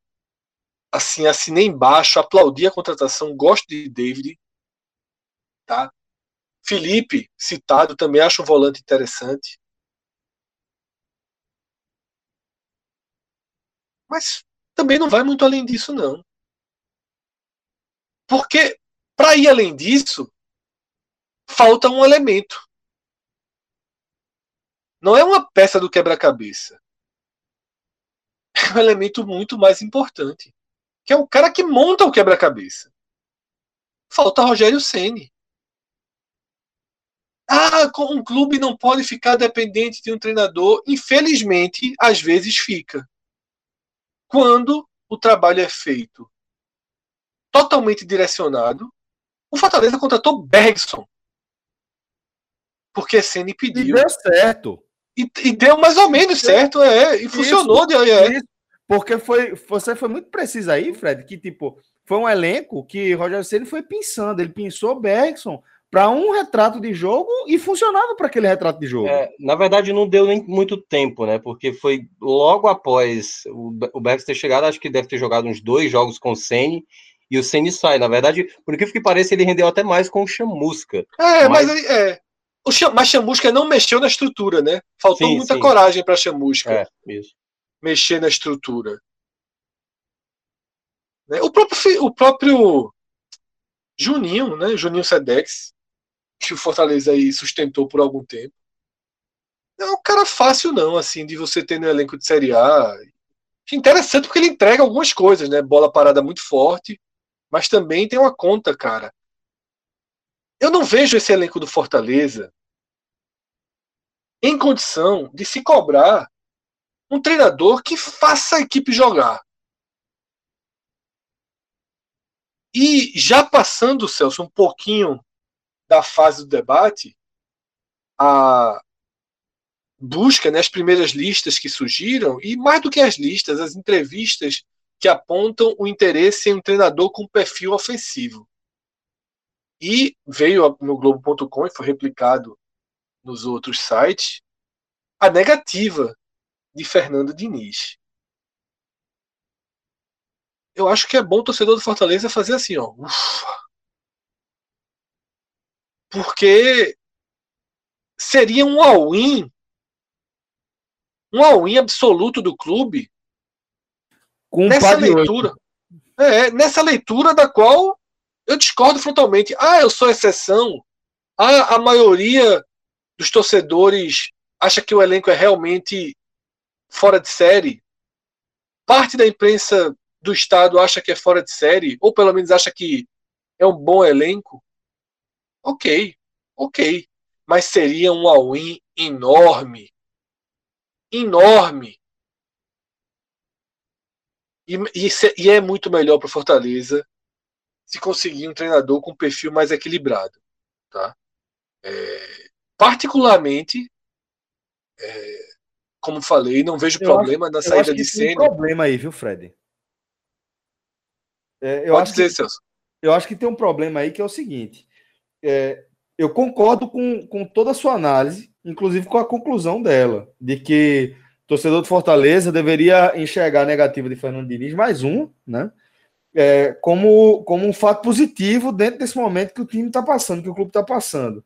assim assinei embaixo, aplaudi a contratação, gosto de David, tá? Felipe, citado, também acho um volante interessante. Mas também não vai muito além disso, não. Porque, para ir além disso, falta um elemento. Não é uma peça do quebra-cabeça. É um elemento muito mais importante. Que é o cara que monta o quebra-cabeça. Falta Rogério Ceni. Ah, um clube não pode ficar dependente de um treinador. Infelizmente, às vezes fica quando o trabalho é feito totalmente direcionado. O Fortaleza contratou Bergson. Porque Ceni pediu. E deu certo. E, e, deu mais ou menos certo, é. E funcionou. Isso, é. Porque foi, você foi muito preciso aí, Fred, que tipo, foi um elenco que Roger Ceni foi pensando. Ele pensou Bergson, para um retrato de jogo e funcionava para aquele retrato de jogo. É, na verdade, não deu nem muito tempo, né? Porque foi logo após o, o Bex ter chegado, acho que deve ter jogado uns dois jogos com o Ceni e o Ceni sai. Na verdade, por que que pareça, ele rendeu até mais com o Chamusca. É, mas, mas é. O Cham- mas Chamusca não mexeu na estrutura, né? Faltou Sim, muita sim. coragem para Chamusca É, isso. Mexer na estrutura. Né? O próprio, o próprio Juninho, né? Juninho Sedex, que o Fortaleza aí sustentou por algum tempo. Não é um cara fácil, não, assim, de você ter no elenco de Série A. Interessante porque ele entrega algumas coisas, né? Bola parada muito forte, mas também tem uma conta, cara. Eu não vejo esse elenco do Fortaleza em condição de se cobrar um treinador que faça a equipe jogar. E já passando, Celso, um pouquinho da fase do debate, a busca, né, as primeiras listas que surgiram, e mais do que as listas, as entrevistas que apontam o interesse em um treinador com perfil ofensivo. E veio no Globo.com e foi replicado nos outros sites a negativa de Fernando Diniz. Eu acho que é bom o torcedor do Fortaleza fazer assim, ó. Ufa. Porque seria um all-in, um all-in absoluto do clube Com nessa leitura. É, nessa leitura da qual eu discordo frontalmente. Ah, eu sou exceção. Ah, a maioria dos torcedores acha que o elenco é realmente fora de série. Parte da imprensa do estado acha que é fora de série, ou pelo menos acha que é um bom elenco. Ok, ok. Mas seria um all-in enorme. Enorme. E, e, e é muito melhor para Fortaleza se conseguir um treinador com um perfil mais equilibrado. Tá? É, particularmente, é, como falei, não vejo Eu problema na Eu saída acho de que tem um problema aí, viu, Fred? É, eu, Pode acho dizer, que, Celso. eu acho que tem um problema aí que é o seguinte. é, eu concordo com, com toda a sua análise, inclusive com a conclusão dela, de que o torcedor do Fortaleza deveria enxergar a negativa de Fernando Diniz, mais um, né? é, como, como um fato positivo dentro desse momento que o time está passando, que o clube está passando.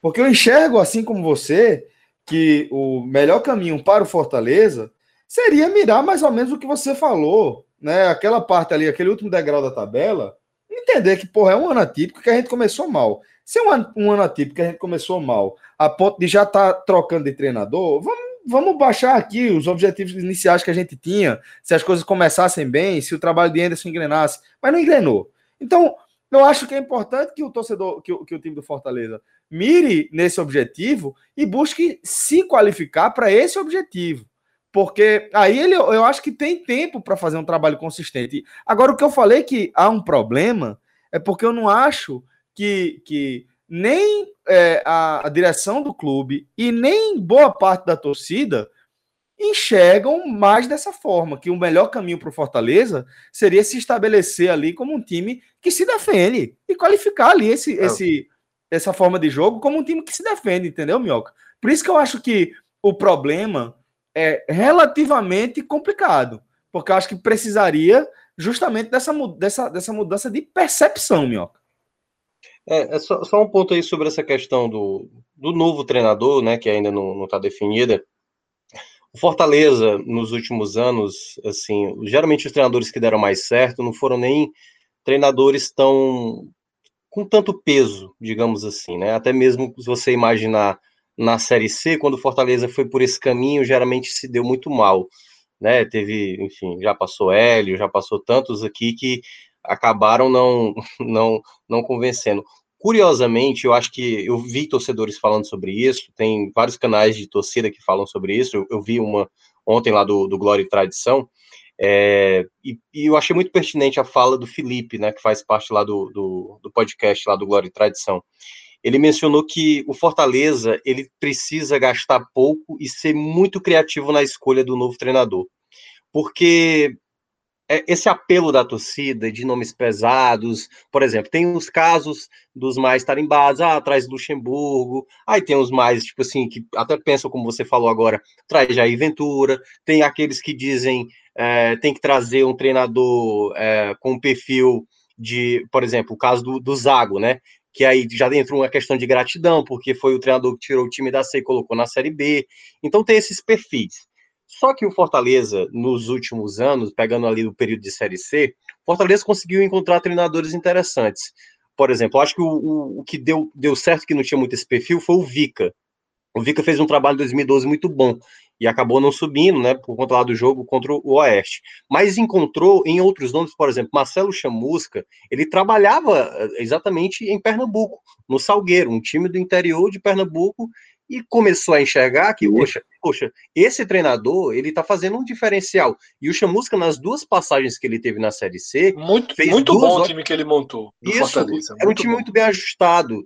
Porque eu enxergo, assim como você, que o melhor caminho para o Fortaleza seria mirar mais ou menos o que você falou, né? Aquela parte ali, aquele último degrau da tabela, entender que, porra, é um ano atípico que a gente começou mal. Se é um ano, um ano atípico que a gente começou mal, a ponto de já estar trocando de treinador, vamos, vamos baixar aqui os objetivos iniciais que a gente tinha, se as coisas começassem bem, se o trabalho de Anderson engrenasse, mas não engrenou. Então, eu acho que é importante que o torcedor, que que o time do Fortaleza mire nesse objetivo e busque se qualificar para esse objetivo. Porque aí ele, eu acho que tem tempo para fazer um trabalho consistente. Agora, o que eu falei que há um problema é porque eu não acho que, que nem é, a, a direção do clube e nem boa parte da torcida enxergam mais dessa forma, que o melhor caminho para o Fortaleza seria se estabelecer ali como um time que se defende e qualificar ali esse, É. esse, essa forma de jogo como um time que se defende, entendeu, Minhoca? Por isso que eu acho que o problema é relativamente complicado, porque eu acho que precisaria justamente dessa, dessa, dessa mudança de percepção, Minhoca. É, é só, só um ponto aí sobre essa questão do, do novo treinador, né, que ainda não está definida. O Fortaleza, nos últimos anos, assim, geralmente os treinadores que deram mais certo não foram nem treinadores tão com tanto peso, digamos assim, né? Até mesmo se você imaginar na Série C, quando o Fortaleza foi por esse caminho, geralmente se deu muito mal, né? Teve, enfim, já passou Hélio, já passou tantos aqui que acabaram não (laughs) não não convencendo. Curiosamente, eu acho que eu vi torcedores falando sobre isso, tem vários canais de torcida que falam sobre isso. Eu, eu vi uma ontem lá do, do Glória e Tradição, é, e, e, eu achei muito pertinente a fala do Felipe, né, que faz parte lá do, do, do podcast lá do Glória e Tradição. Ele mencionou que o Fortaleza ele precisa gastar pouco e ser muito criativo na escolha do novo treinador, porque esse apelo da torcida de nomes pesados, por exemplo, tem os casos dos mais tarimbados, ah, traz Luxemburgo, aí tem os mais, tipo assim, que até pensam, como você falou agora, traz Jair Ventura, tem aqueles que dizem é, tem que trazer um treinador é, com um perfil de, por exemplo, o caso do, do Zago, né, que aí já entrou uma questão de gratidão, porque foi o treinador que tirou o time da C e colocou na Série B. Então tem esses perfis. Só que o Fortaleza, nos últimos anos, pegando ali o período de Série C, Fortaleza conseguiu encontrar treinadores interessantes. Por exemplo, acho que o, o, o, que deu, deu certo, que não tinha muito esse perfil, foi o Vica. O Vica fez um trabalho em 2012 muito bom e acabou não subindo, né, por conta lá do jogo contra o Oeste. Mas encontrou em outros nomes, por exemplo, Marcelo Chamusca, ele trabalhava eh, exatamente em Pernambuco, no Salgueiro, um time do interior de Pernambuco, e começou a enxergar que, poxa, poxa, esse treinador, ele tá fazendo um diferencial. E o Chamusca, nas duas passagens que ele teve na Série C... Muito, muito bom o time que ele montou Isso. Era um time bom. muito bem ajustado.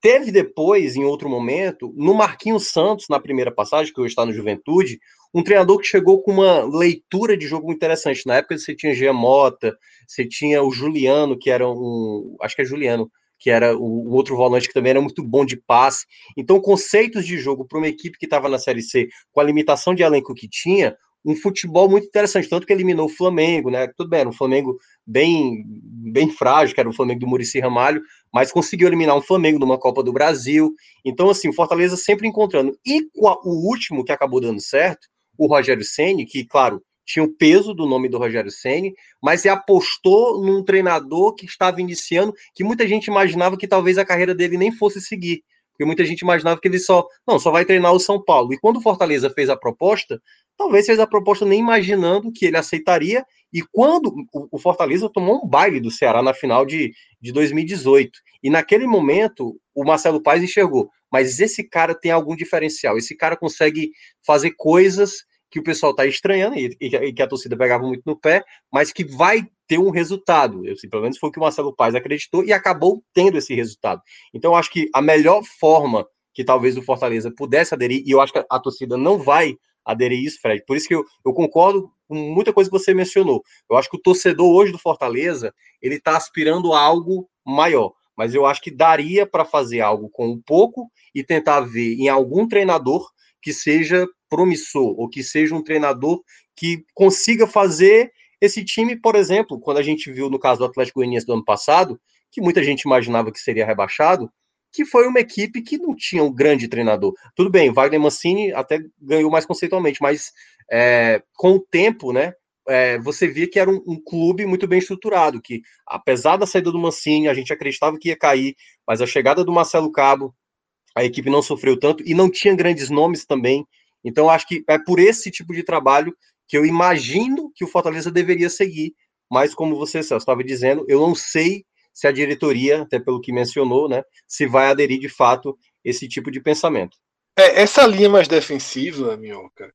Teve depois, em outro momento, no Marquinhos Santos, na primeira passagem, que hoje está no Juventude, um treinador que chegou com uma leitura de jogo interessante. Na época você tinha Gia Mota, você tinha o Juliano, que era um... Acho que é Juliano, que era o, outro volante que também era muito bom de passe. Então, conceitos de jogo para uma equipe que estava na Série C, com a limitação de elenco que tinha, um futebol muito interessante, tanto que eliminou o Flamengo, né? Tudo bem, era um Flamengo bem, bem frágil, que era o Flamengo do Murici Ramalho, mas conseguiu eliminar um Flamengo numa Copa do Brasil. Então, assim, o Fortaleza sempre encontrando. E o último que acabou dando certo, o Rogério Ceni, que, claro, tinha o peso do nome do Rogério Ceni, mas ele apostou num treinador que estava iniciando, que muita gente imaginava que talvez a carreira dele nem fosse seguir, porque muita gente imaginava que ele só, não, só vai treinar o São Paulo. E quando o Fortaleza fez a proposta, talvez fez a proposta nem imaginando que ele aceitaria, e quando o Fortaleza tomou um baile do Ceará na final de, de 2018, e naquele momento o Marcelo Paes enxergou, mas esse cara tem algum diferencial, esse cara consegue fazer coisas que o pessoal está estranhando e, e, que a torcida pegava muito no pé, mas que vai ter um resultado. Eu, assim, pelo menos foi o que o Marcelo Paes acreditou e acabou tendo esse resultado. Então, acho que a melhor forma que talvez o Fortaleza pudesse aderir, e eu acho que a, torcida não vai aderir isso, Fred. Por isso que eu, eu concordo com muita coisa que você mencionou. Eu acho que o torcedor hoje do Fortaleza, ele está aspirando a algo maior. Mas eu acho que daria para fazer algo com um pouco e tentar ver em algum treinador que seja promissor, ou que seja um treinador que consiga fazer esse time, por exemplo, quando a gente viu no caso do Atlético Goianiense do ano passado, que muita gente imaginava que seria rebaixado, que foi uma equipe que não tinha um grande treinador. Tudo bem, Wagner Mancini até ganhou mais conceitualmente, mas é, com o tempo, né, é, você via que era um, um, clube muito bem estruturado, que apesar da saída do Mancini, a gente acreditava que ia cair, mas a chegada do Marcelo Cabo, a equipe não sofreu tanto e não tinha grandes nomes também. Então, acho que é por esse tipo de trabalho que eu imagino que o Fortaleza deveria seguir. Mas, como você estava dizendo, eu não sei se a diretoria, até pelo que mencionou, né, se vai aderir de fato esse tipo de pensamento. É, essa linha mais defensiva, Minhoca,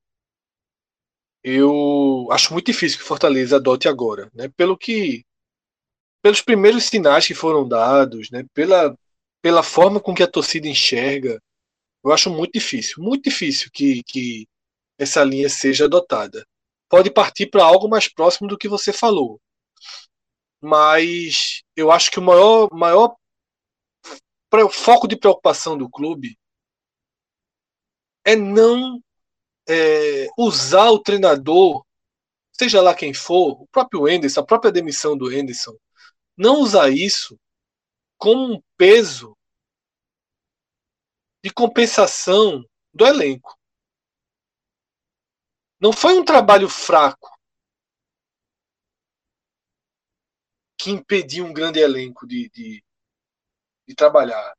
eu acho muito difícil que o Fortaleza adote agora, né? Pelo que, pelos primeiros sinais que foram dados, né? Pela, pela forma com que a torcida enxerga, eu acho muito difícil, muito difícil que, que essa linha seja adotada. Pode partir para algo mais próximo do que você falou. Mas eu acho que o maior, maior foco de preocupação do clube é não é, usar o treinador, seja lá quem for, o próprio Enderson, a própria demissão do Enderson, não usar isso como um peso de compensação do elenco. Não foi um trabalho fraco que impediu um grande elenco de, de, de trabalhar.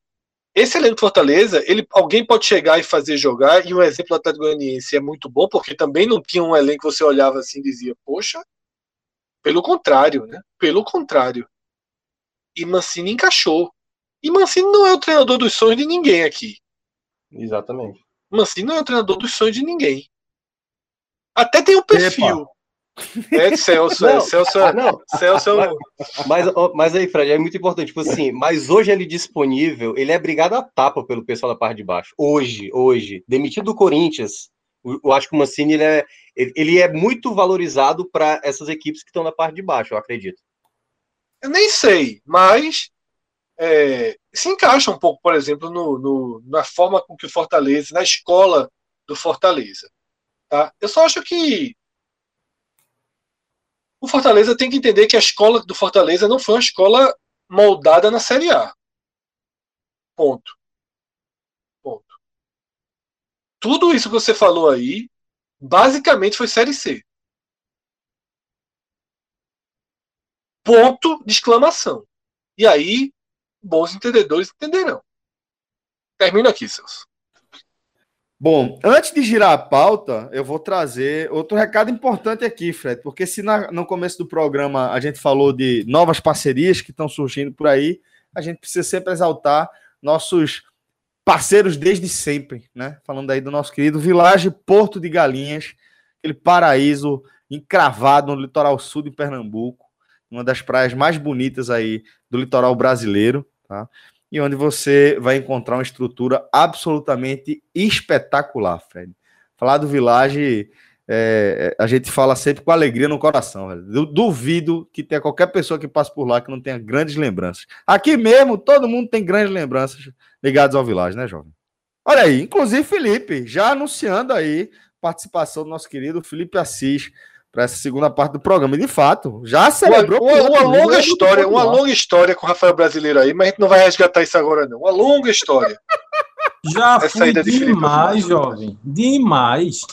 Esse elenco do Fortaleza, ele, alguém pode chegar e fazer jogar, e o exemplo do Atlético Goianiense é muito bom, porque também não tinha um elenco que você olhava assim e dizia, poxa, pelo contrário, né? Pelo contrário. E Mancini encaixou. E Mancini não é o treinador dos sonhos de ninguém aqui. Exatamente. Mancini não é o treinador dos sonhos de ninguém. Até tem o um perfil. Epa. É Celso, é, não, é Celso, não, Celso é mas, mas aí, Fred, é muito importante, tipo assim, mas hoje ele disponível, ele é brigado a tapa pelo pessoal da parte de baixo. Hoje, hoje, demitido do Corinthians, eu acho que o Mancini ele é, ele é muito valorizado para essas equipes que estão na parte de baixo, eu acredito. Eu nem sei, mas é, se encaixa um pouco, por exemplo, no, no, na forma com que o Fortaleza, na escola do Fortaleza. Tá? Eu só acho que o Fortaleza tem que entender que a escola do Fortaleza não foi uma escola moldada na Série A. Ponto. Ponto. Tudo isso que você falou aí, basicamente foi Série C. Ponto de exclamação. E aí, bons entendedores entenderão. Termino aqui, Celso. Bom, antes de girar a pauta, eu vou trazer outro recado importante aqui, Fred, porque se na, no começo do programa a gente falou de novas parcerias que estão surgindo por aí, a gente precisa sempre exaltar nossos parceiros desde sempre, né? Falando aí do nosso querido Vilage Porto de Galinhas, aquele paraíso encravado no litoral sul de Pernambuco, uma das praias mais bonitas aí do litoral brasileiro, tá? E onde você vai encontrar uma estrutura absolutamente espetacular, Fred. Falar do Village, é, a gente fala sempre com alegria no coração, velho. duvido que tenha qualquer pessoa que passe por lá que não tenha grandes lembranças. Aqui mesmo, todo mundo tem grandes lembranças ligadas ao Village, né, jovem? Olha aí, inclusive Felipe, já anunciando aí participação do nosso querido Felipe Assis, para essa segunda parte do programa. E de fato, já celebrou. Uma, uma, uma longa história, uma longa história com o Rafael Brasileiro aí, mas a gente não vai resgatar isso agora, não. Uma longa história. Já essa fui de demais, jovem. Demais.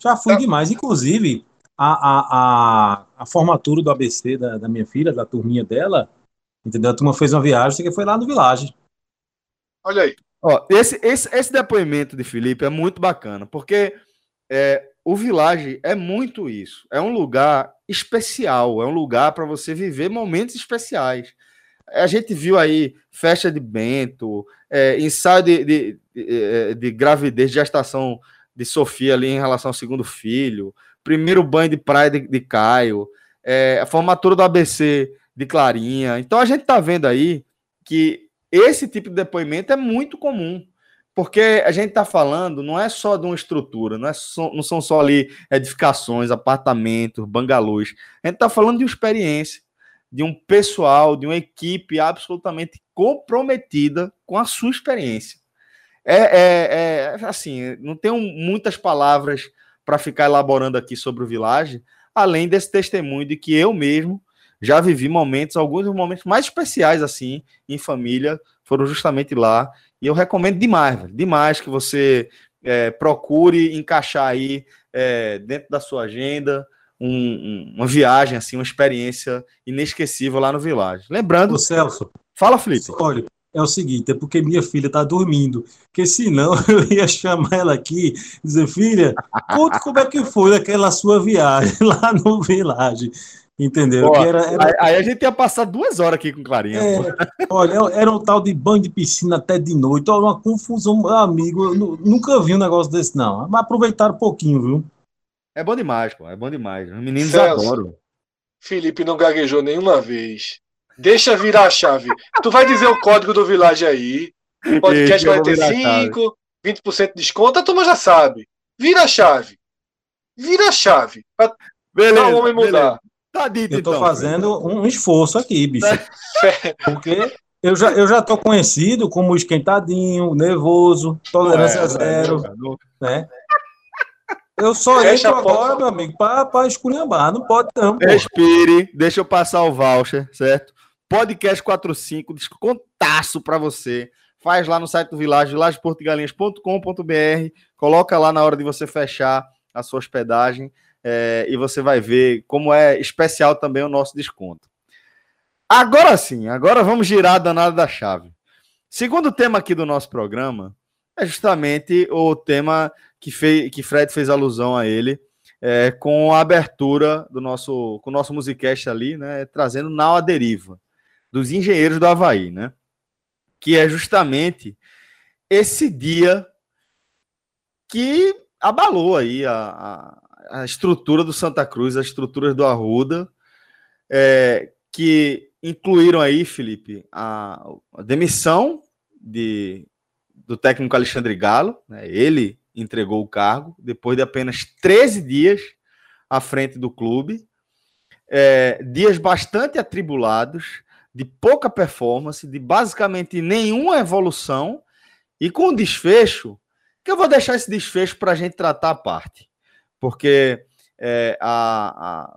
Já fui tá. demais. Inclusive, a, a, a, a, formatura do ABC da, da minha filha, da turminha dela, entendeu? A turma fez uma viagem que foi lá no Village. Olha aí. Ó, esse, esse, esse depoimento de Felipe é muito bacana, porque é, o Village é muito isso. É um lugar especial, é um lugar para você viver momentos especiais. A gente viu aí festa de Bento, é, ensaio de, de, de, é, de, gravidez, de gestação de Sofia ali em relação ao segundo filho, primeiro banho de praia de, de Caio, é, a formatura do ABC de Clarinha. Então a gente está vendo aí que esse tipo de depoimento é muito comum. Porque a gente está falando, não é só de uma estrutura, não, é só, não são só ali edificações, apartamentos, bangalôs. A gente está falando de uma experiência, de um pessoal, de uma equipe absolutamente comprometida com a sua experiência. É, é, é assim, não tenho muitas palavras para ficar elaborando aqui sobre o Village, além desse testemunho de que eu mesmo já vivi momentos, alguns momentos mais especiais assim, em família, foram justamente lá e eu recomendo demais, demais que você é, procure encaixar aí é, dentro da sua agenda um, um, uma viagem, assim, uma experiência inesquecível lá no Village. Lembrando. Ô Celso. Fala, Felipe. Olha, é o seguinte, é porque minha filha está dormindo, porque senão (laughs) eu ia chamar ela aqui e dizer, filha, conta como é que foi aquela sua viagem (laughs) lá no Village. Entendeu? Pô, era, era... Aí a gente ia passar duas horas aqui com Clarinha. É, (laughs) olha, era um tal de banho de piscina até de noite, olha, uma confusão, meu amigo. Eu nunca vi um negócio desse, não. Mas aproveitaram um pouquinho, viu? É bom demais, pô. É bom demais. Os meninos Celso, adoram. Felipe não gaguejou nenhuma vez. Deixa virar a chave. tu vai dizer o código do Village aí. Podcast 45, 20% de desconto, a turma já sabe. Vira a chave. Vira a chave. Pra beleza, o homem mudar. Beleza. Tá dito, eu tô então, fazendo um esforço aqui, bicho. (laughs) Porque eu já, eu já tô conhecido como esquentadinho, nervoso, tolerância é, zero, é, né? Eu só entro agora, meu amigo, para esculhambar. Não pode não. Pô. Respire, deixa eu passar o voucher, certo? Podcast 45, descontaço para você. Faz lá no site do Village, vilageportugalinhas.com.br. Coloca lá na hora de você fechar a sua hospedagem é, e você vai ver como é especial também o nosso desconto. Agora sim, agora vamos girar a danada da chave. Segundo tema aqui do nosso programa é justamente o tema que, fez, que Fred fez alusão a ele, é, com a abertura do nosso, com o nosso musicast ali, né, trazendo Nau a Deriva, dos engenheiros do Havaí, né? Que é justamente esse dia que abalou aí a a estrutura do Santa Cruz, as estruturas do Arruda, é, que incluíram aí, Felipe, a, a demissão de, do técnico Alexandre Galo, né? ele entregou o cargo depois de apenas 13 dias à frente do clube, é, dias bastante atribulados, de pouca performance, de basicamente nenhuma evolução, e com desfecho, que eu vou deixar esse desfecho para a gente tratar a parte porque é, a,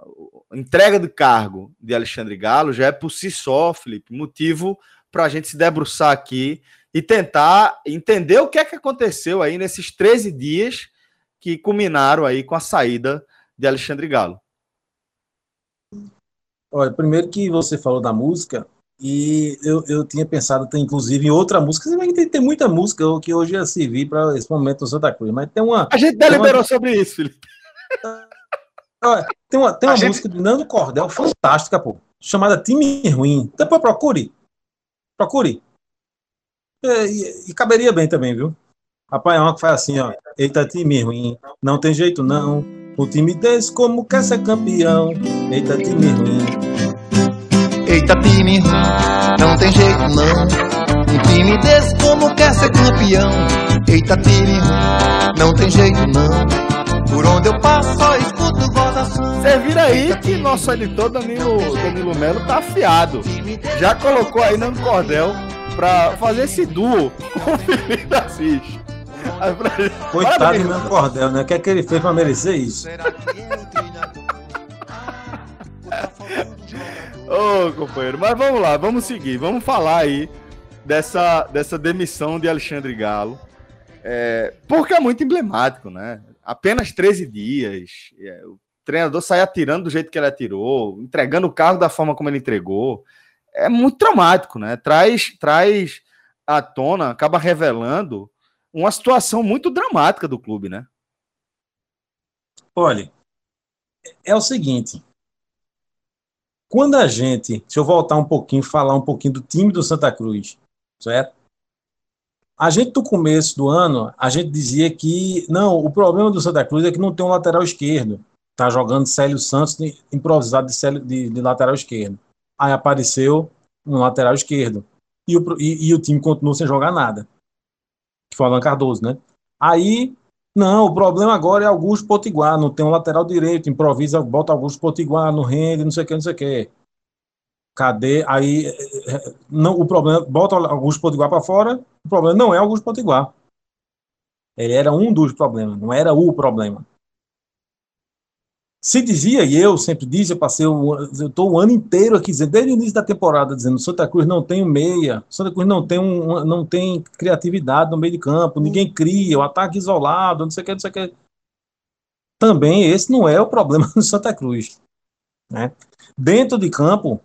a, entrega do cargo de Alexandre Galo já é por si só, Felipe, motivo para a gente se debruçar aqui e tentar entender o que é que aconteceu aí nesses 13 dias que culminaram aí com a saída de Alexandre Galo. Olha, primeiro que você falou da música, e eu, eu tinha pensado, tem, inclusive, em outra música. Tem, tem muita música que hoje ia servir para esse momento no Santa Cruz, mas tem uma. A gente deliberou uma... sobre isso, Felipe. (laughs) Tem uma, tem uma música gente... de Nando Cordel fantástica, pô, chamada Time Ruim. Depois procure. Procure. E, e, e caberia bem também, viu? Rapaz, é uma que faz assim, ó. Eita, time ruim, não tem jeito não. O time desse como quer ser campeão. Eita, time ruim. Eita, time ruim, não tem jeito não. Um time desse como quer ser campeão. Eita, time ruim, não tem jeito não. Por onde eu passo só escuto gozação. Você vira aí que nosso editor Danilo, Danilo Melo tá afiado. Já colocou aí no cordel pra fazer esse duo com o (laughs) Felipe Assis. Coitado do meu cordel, né? O que é que ele fez pra merecer isso? (laughs) (laughs) Ô, companheiro, mas vamos lá, vamos seguir, vamos falar aí dessa, dessa demissão de Alexandre Galo, é, porque é muito emblemático, né? Apenas 13 dias, é, o treinador sai atirando do jeito que ele atirou, entregando o carro da forma como ele entregou, é muito traumático, né? Traz, traz à tona, acaba revelando uma situação muito dramática do clube, né? Olha, é o seguinte, quando a gente, se eu voltar um pouquinho, falar um pouquinho do time do Santa Cruz, certo? A gente, no começo do ano, a gente dizia que, não, o problema do Santa Cruz é que não tem um lateral esquerdo. Tá jogando Célio Santos improvisado de, Célio, de, de lateral esquerdo. Aí apareceu um lateral esquerdo. E o, e, e o time continuou sem jogar nada. Que foi o Alan Cardoso, né? Aí não, o problema agora é Augusto Potiguar, não tem um lateral direito, improvisa, bota Augusto Potiguar, não rende, não sei o que, não sei o que. Cadê? Aí, não, o problema, bota Augusto Potiguar para fora, o problema não é Augusto Potiguar. Ele era um dos problemas, não era o problema. Se dizia, e eu sempre disse, eu passei, eu estou o ano inteiro aqui dizendo, desde o início da temporada, dizendo, Santa Cruz não tem um meia, Santa Cruz não tem, um, não tem criatividade no meio de campo, ninguém cria, o ataque isolado, não sei o que, não sei o que. Também esse não é o problema do Santa Cruz. Né? Dentro de campo,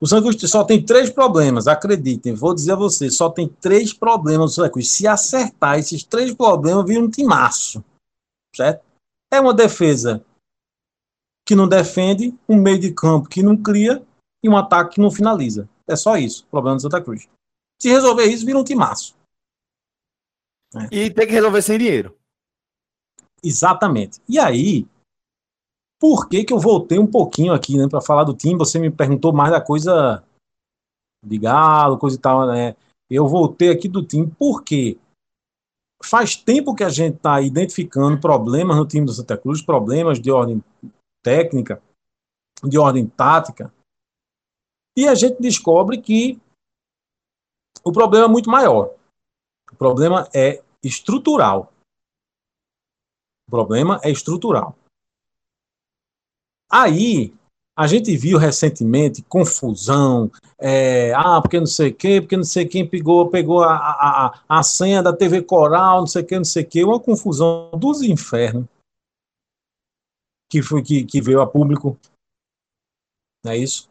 o Santa Cruz só tem três problemas, acreditem, vou dizer a vocês, só tem três problemas do Santa Cruz. Se acertar esses três problemas, vira um timaço, certo? É uma defesa que não defende, um meio de campo que não cria e um ataque que não finaliza. É só isso, o problema do Santa Cruz. Se resolver isso, vira um timaço. É. E tem que resolver sem dinheiro. Exatamente. E aí, por que que eu voltei um pouquinho aqui, né, para falar do time? Você me perguntou mais da coisa de Galo, coisa e tal, né? Eu voltei aqui do time, por quê? Faz tempo que a gente está identificando problemas no time do Santa Cruz, problemas de ordem técnica, de ordem tática, e a gente descobre que o problema é muito maior. O problema é estrutural. O problema é estrutural. Aí, a gente viu recentemente confusão, é, ah, porque não sei quem, porque não sei quem pegou, pegou a, a, a senha da TV Coral, não sei o que, não sei o que, uma confusão dos infernos que, foi, que, que veio a público. Não é isso?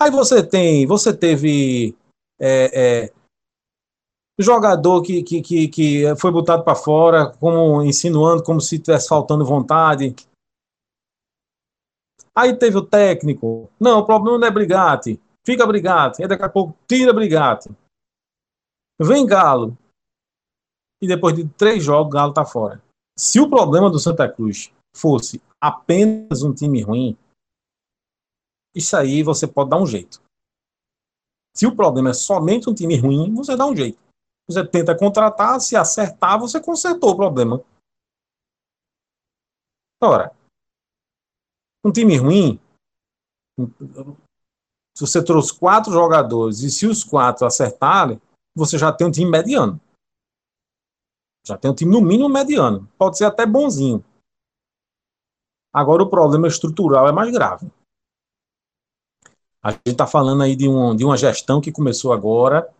Aí você tem, você teve é, é, jogador que, que, que, que foi botado para fora, como insinuando como se estivesse faltando vontade Aí teve o técnico. Não, o problema não é Brigatti. Fica Brigatti. Aí daqui a pouco tira Brigatti. Vem Galo. E depois de três jogos, Galo tá fora. Se o problema do Santa Cruz fosse apenas um time ruim, isso aí você pode dar um jeito. Se o problema é somente um time ruim, você dá um jeito. Você tenta contratar, se acertar, você consertou o problema. Ora, um time ruim, se você trouxe quatro jogadores e se os quatro acertarem, você já tem um time mediano. Já tem um time no mínimo mediano. Pode ser até bonzinho. Agora o problema estrutural é mais grave. A gente está falando aí de, um, de uma gestão que começou agora,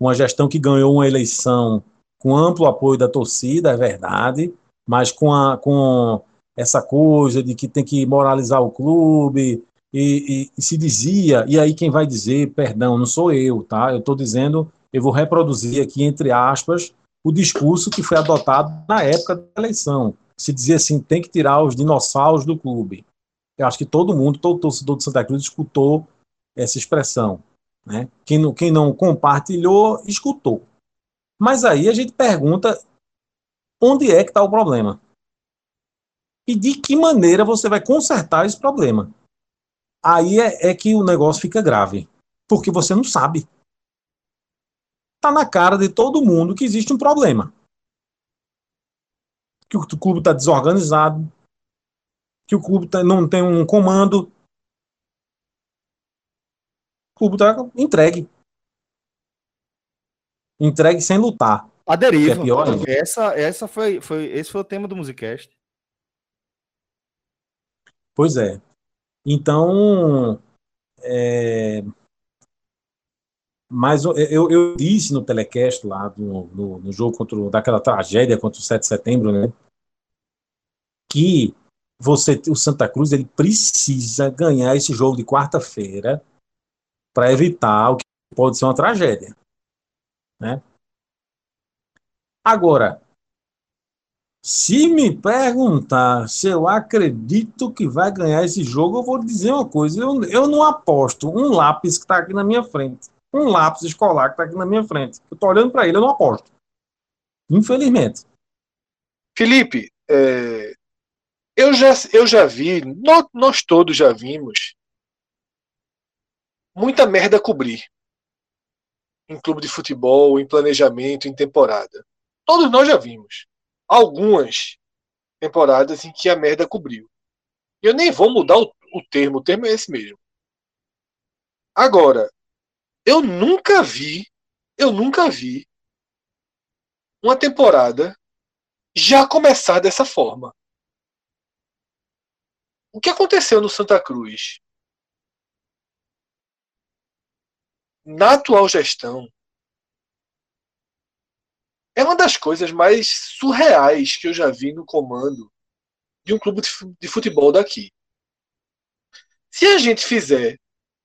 uma gestão que ganhou uma eleição com amplo apoio da torcida, é verdade, mas com, a, com essa coisa de que tem que moralizar o clube, e, e, e, se dizia, e aí quem vai dizer, perdão, não sou eu, tá? Eu estou dizendo, eu vou reproduzir aqui, entre aspas, o discurso que foi adotado na época da eleição. Se dizia assim, tem que tirar os dinossauros do clube. Eu acho que todo mundo, todo torcedor de Santa Cruz escutou essa expressão. Né? Quem, não, quem não compartilhou, escutou. Mas aí a gente pergunta onde é que está o problema? E de que maneira você vai consertar esse problema? Aí é, é que o negócio fica grave. Porque você não sabe. Está na cara de todo mundo que existe um problema. Que o clube está desorganizado, que o clube tá, não tem um comando. O clube está entregue. Entregue sem lutar. A deriva. É pior, né? essa, essa foi, foi, esse foi o tema do Musicast. Pois é. Então, é... mas eu, eu disse no telecast lá no, no, no jogo contra daquela tragédia contra o 7 de setembro, né, que você, o Santa Cruz, ele precisa ganhar esse jogo de quarta-feira para evitar o que pode ser uma tragédia, né? Agora, se me perguntar se eu acredito que vai ganhar esse jogo, eu vou dizer uma coisa: eu, eu não aposto um lápis que está aqui na minha frente, um lápis escolar que está aqui na minha frente. Eu estou olhando para ele, eu não aposto. Infelizmente. Felipe, é, eu, já, eu já vi, nós, nós todos já vimos, muita merda cobrir em clube de futebol, em planejamento, em temporada. Todos nós já vimos algumas temporadas em que a merda cobriu. Eu nem vou mudar o, o termo, o termo é esse mesmo. Agora, eu nunca vi, eu nunca vi uma temporada já começar dessa forma. O que aconteceu no Santa Cruz? Na atual gestão, é uma das coisas mais surreais que eu já vi no comando de um clube de futebol daqui. Se a gente fizer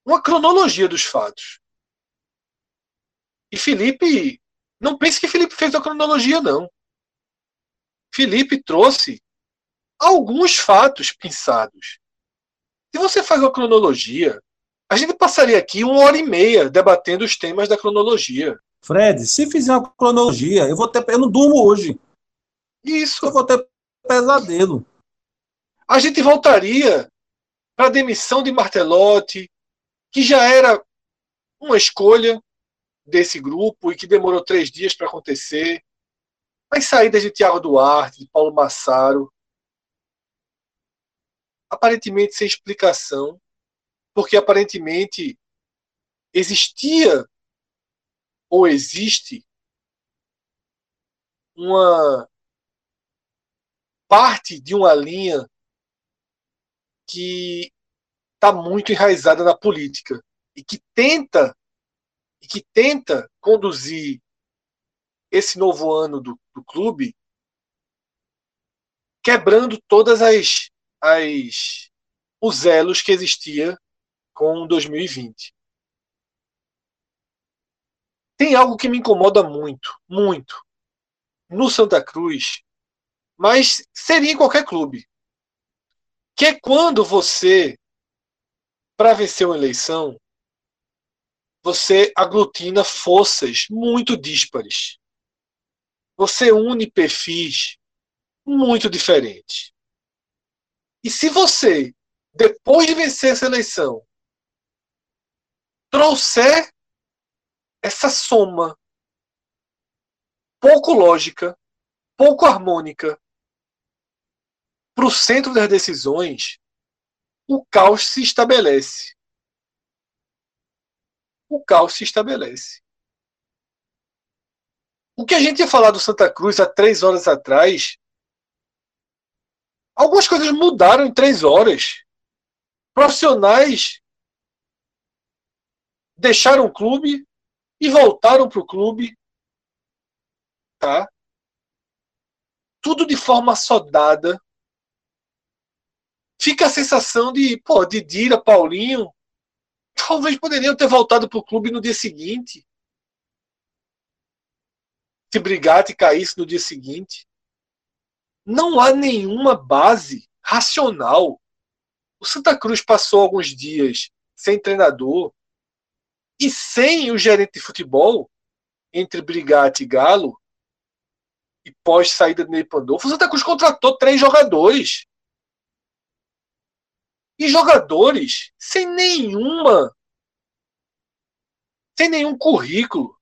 uma cronologia dos fatos, e Felipe, não pense que Felipe fez a cronologia, não. Felipe trouxe alguns fatos pensados. Se você faz uma cronologia, a gente passaria aqui uma hora e meia debatendo os temas da cronologia. Fred, se fizer uma cronologia, eu vou ter. Eu não durmo hoje. Isso. Eu vou ter pesadelo. A gente voltaria para a demissão de Martelotti, que já era uma escolha desse grupo e que demorou três dias para acontecer. As saídas de Tiago Duarte, de Paulo Massaro. Aparentemente sem explicação, porque aparentemente existia ou existe uma parte de uma linha que está muito enraizada na política e que tenta e que tenta conduzir esse novo ano do, do clube quebrando todas as, as os elos que existia com 2020 tem algo que me incomoda muito, muito, no Santa Cruz, mas seria em qualquer clube. Que é quando você, para vencer uma eleição, você aglutina forças muito díspares. Você une perfis muito diferentes. E se você, depois de vencer essa eleição, trouxer essa soma pouco lógica, pouco harmônica para o centro das decisões, o caos se estabelece. O caos se estabelece. O que a gente ia falar do Santa Cruz há três horas atrás, algumas coisas mudaram em três horas. Profissionais deixaram o clube e voltaram para o clube. Tá? Tudo de forma sodada. Fica a sensação de, pô, Didira, Paulinho, talvez poderiam ter voltado para o clube no dia seguinte. Se Brigatti caísse no dia seguinte. Não há nenhuma base racional. O Santa Cruz passou alguns dias sem treinador e sem o gerente de futebol, entre Brigatti e Galo, e pós saída do Ney Pandolfo, o Santa Cruz contratou três jogadores. E jogadores sem nenhuma sem nenhum currículo.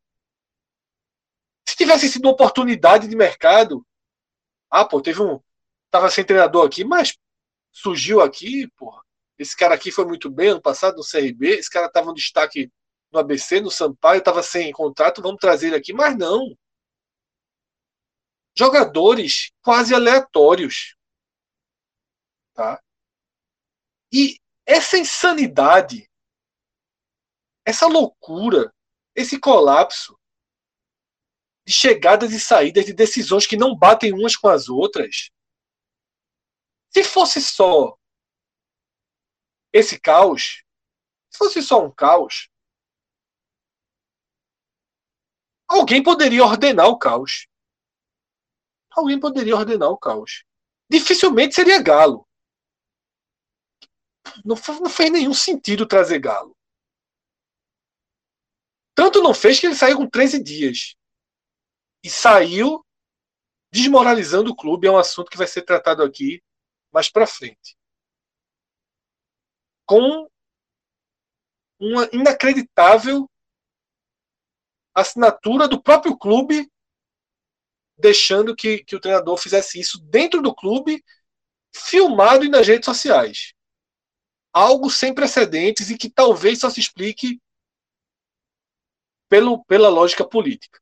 Se tivesse sido uma oportunidade de mercado, ah, pô, teve um tava sem treinador aqui, mas surgiu aqui, porra. Esse cara aqui foi muito bem ano passado no CRB, esse cara tava no destaque no ABC, no Sampaio, tava sem contrato, vamos trazer ele aqui, mas não. Jogadores quase aleatórios. Tá? E essa insanidade, essa loucura, esse colapso de chegadas e saídas, de decisões que não batem umas com as outras. Se fosse só esse caos, se fosse só um caos, alguém poderia ordenar o caos. Alguém poderia ordenar o caos. Dificilmente seria Galo. Não, não fez nenhum sentido trazer Galo. Tanto não fez que ele saiu com 13 dias. E saiu desmoralizando o clube. É um assunto que vai ser tratado aqui mais para frente. Com uma inacreditável assinatura do próprio clube, deixando que, que o treinador fizesse isso dentro do clube, filmado e nas redes sociais algo sem precedentes e que talvez só se explique pelo, pela lógica política.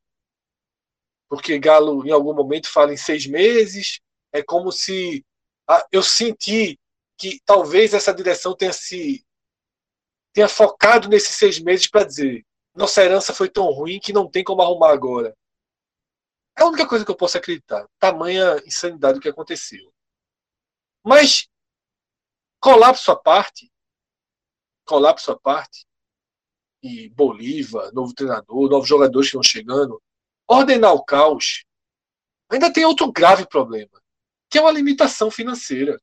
Porque Galo, em algum momento, fala em seis meses, é como se ah, eu senti que talvez essa direção tenha se tenha focado nesses seis meses para dizer nossa herança foi tão ruim que não tem como arrumar agora. É a única coisa que eu posso acreditar. Tamanha insanidade que aconteceu. Mas Colapso à parte, colapso à parte, e Bolívar, novo treinador, novos jogadores que estão chegando, ordenar o caos, ainda tem outro grave problema, que é uma limitação financeira.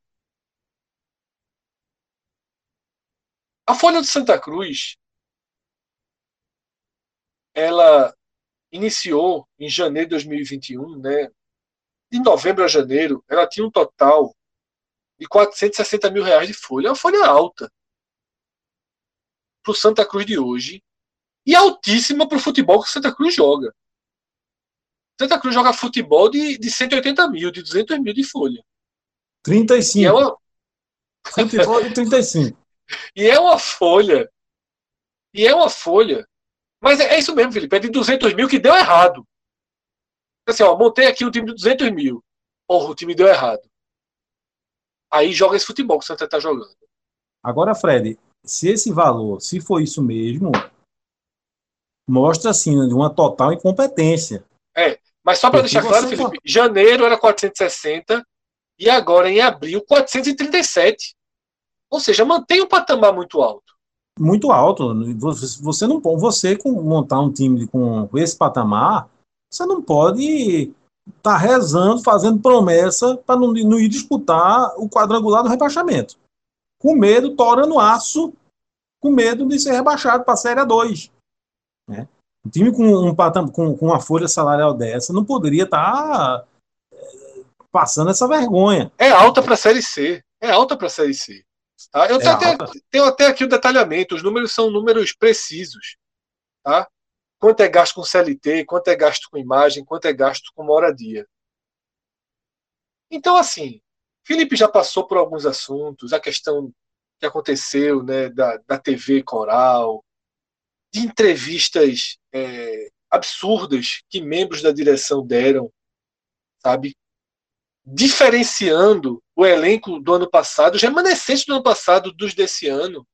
A Folha de Santa Cruz, ela iniciou em janeiro de 2021, né? De novembro a janeiro, ela tinha um total de 460 mil reais de folha. É uma folha alta para o Santa Cruz de hoje e altíssima para o futebol que o Santa Cruz joga. Santa Cruz joga futebol de, de 180 mil, de 200 mil de folha. 35. E é uma... Futebol de 35. e é uma folha. E é uma folha. Mas é, é, isso mesmo, Felipe. É de 200 mil que deu errado. Assim, ó, montei aqui um time de 200 mil. Porra, o time deu errado. Aí joga esse futebol que o Santa está jogando. Agora, Fred, se esse valor, se for isso mesmo, mostra assim uma total incompetência. É, mas só para deixar claro, Felipe, janeiro era 460 e agora em abril 437. Ou seja, mantém um patamar muito alto. Muito alto. Você não você com montar um time com esse patamar, você não pode tá rezando, fazendo promessa para não, não ir disputar o quadrangular do rebaixamento. Com medo, torando aço, com medo de ser rebaixado para a Série 2. Né? Um time com, um, com, com uma folha salarial dessa não poderia estar tá, é, passando essa vergonha. É alta para a Série C. É alta para a Série C. Tá? Eu é tenho, até, tenho até aqui o detalhamento. Os números são números precisos. Tá? Quanto é gasto com CLT, quanto é gasto com imagem, quanto é gasto com moradia. Então, assim, Felipe já passou por alguns assuntos, a questão que aconteceu né, da, da TV Coral, de entrevistas é, absurdas que membros da direção deram, sabe? Diferenciando o elenco do ano passado, os remanescentes do ano passado dos desse ano.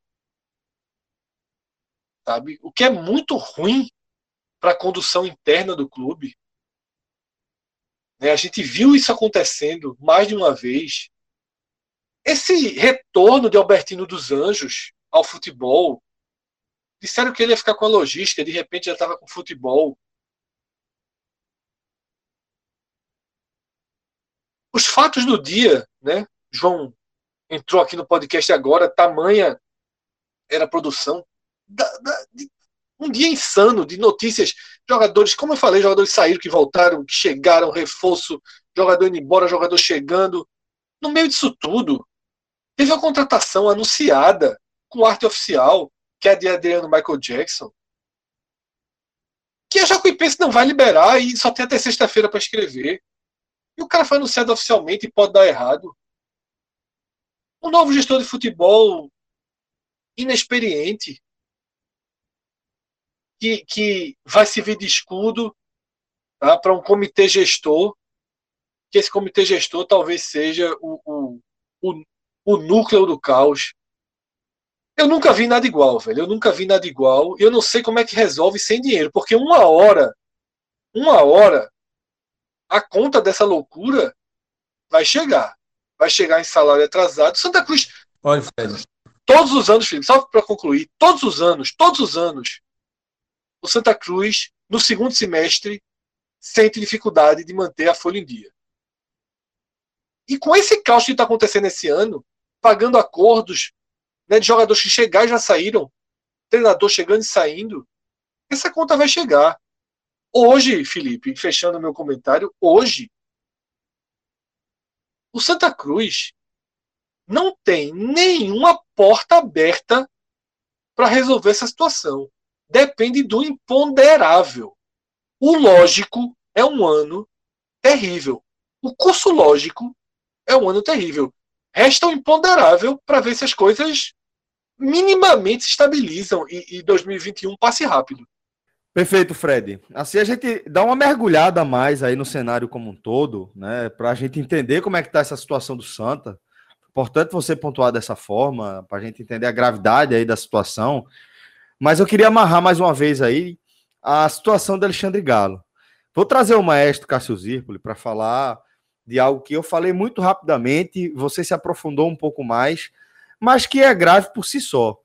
sabe? O que é muito ruim para a condução interna do clube. Né? A gente viu isso acontecendo mais de uma vez. Esse retorno de Albertino dos Anjos ao futebol, disseram que ele ia ficar com a logística, de repente já estava com futebol. Os fatos do dia, né? João entrou aqui no podcast agora, tamanha era a produção da, da, de, um dia insano de notícias. Jogadores, como eu falei, jogadores saíram, que voltaram, que chegaram, reforço, jogador indo embora, jogador chegando. No meio disso tudo, teve a contratação anunciada com arte oficial, que é a de Adriano Michael Jackson. Que a Jacuipense não vai liberar e só tem até sexta-feira para escrever. E o cara foi anunciado oficialmente e pode dar errado. Um novo gestor de futebol inexperiente que, que vai servir de escudo tá, para um comitê gestor, que esse comitê gestor talvez seja o, o, o, o núcleo do caos. Eu nunca vi nada igual, velho. Eu nunca vi nada igual. E eu não sei como é que resolve sem dinheiro. Porque uma hora, uma hora, a conta dessa loucura vai chegar. Vai chegar em salário atrasado. Santa Cruz. Olha, Fred. Todos os anos, Felipe, só para concluir, todos os anos, todos os anos, o Santa Cruz, no segundo semestre, sente dificuldade de manter a folha em dia. E com esse caos que está acontecendo esse ano, pagando acordos né, de jogadores que chegaram e já saíram, treinador chegando e saindo, essa conta vai chegar. Hoje, Felipe, fechando meu comentário, hoje, o Santa Cruz não tem nenhuma porta aberta para resolver essa situação depende do imponderável. O lógico é um ano terrível. O curso lógico é um ano terrível. Resta o imponderável para ver se as coisas minimamente se estabilizam e, e 2021 passe rápido. Perfeito, Fred. Assim a gente dá uma mergulhada mais aí no cenário como um todo, né? Para a gente entender como é que está essa situação do Santa. Importante você pontuar dessa forma, para a gente entender a gravidade aí da situação. Mas eu queria amarrar mais uma vez aí a situação do Alexandre Galo. Vou trazer o maestro Cássio Zirpoli para falar de algo que eu falei muito rapidamente, você se aprofundou um pouco mais, mas que é grave por si só,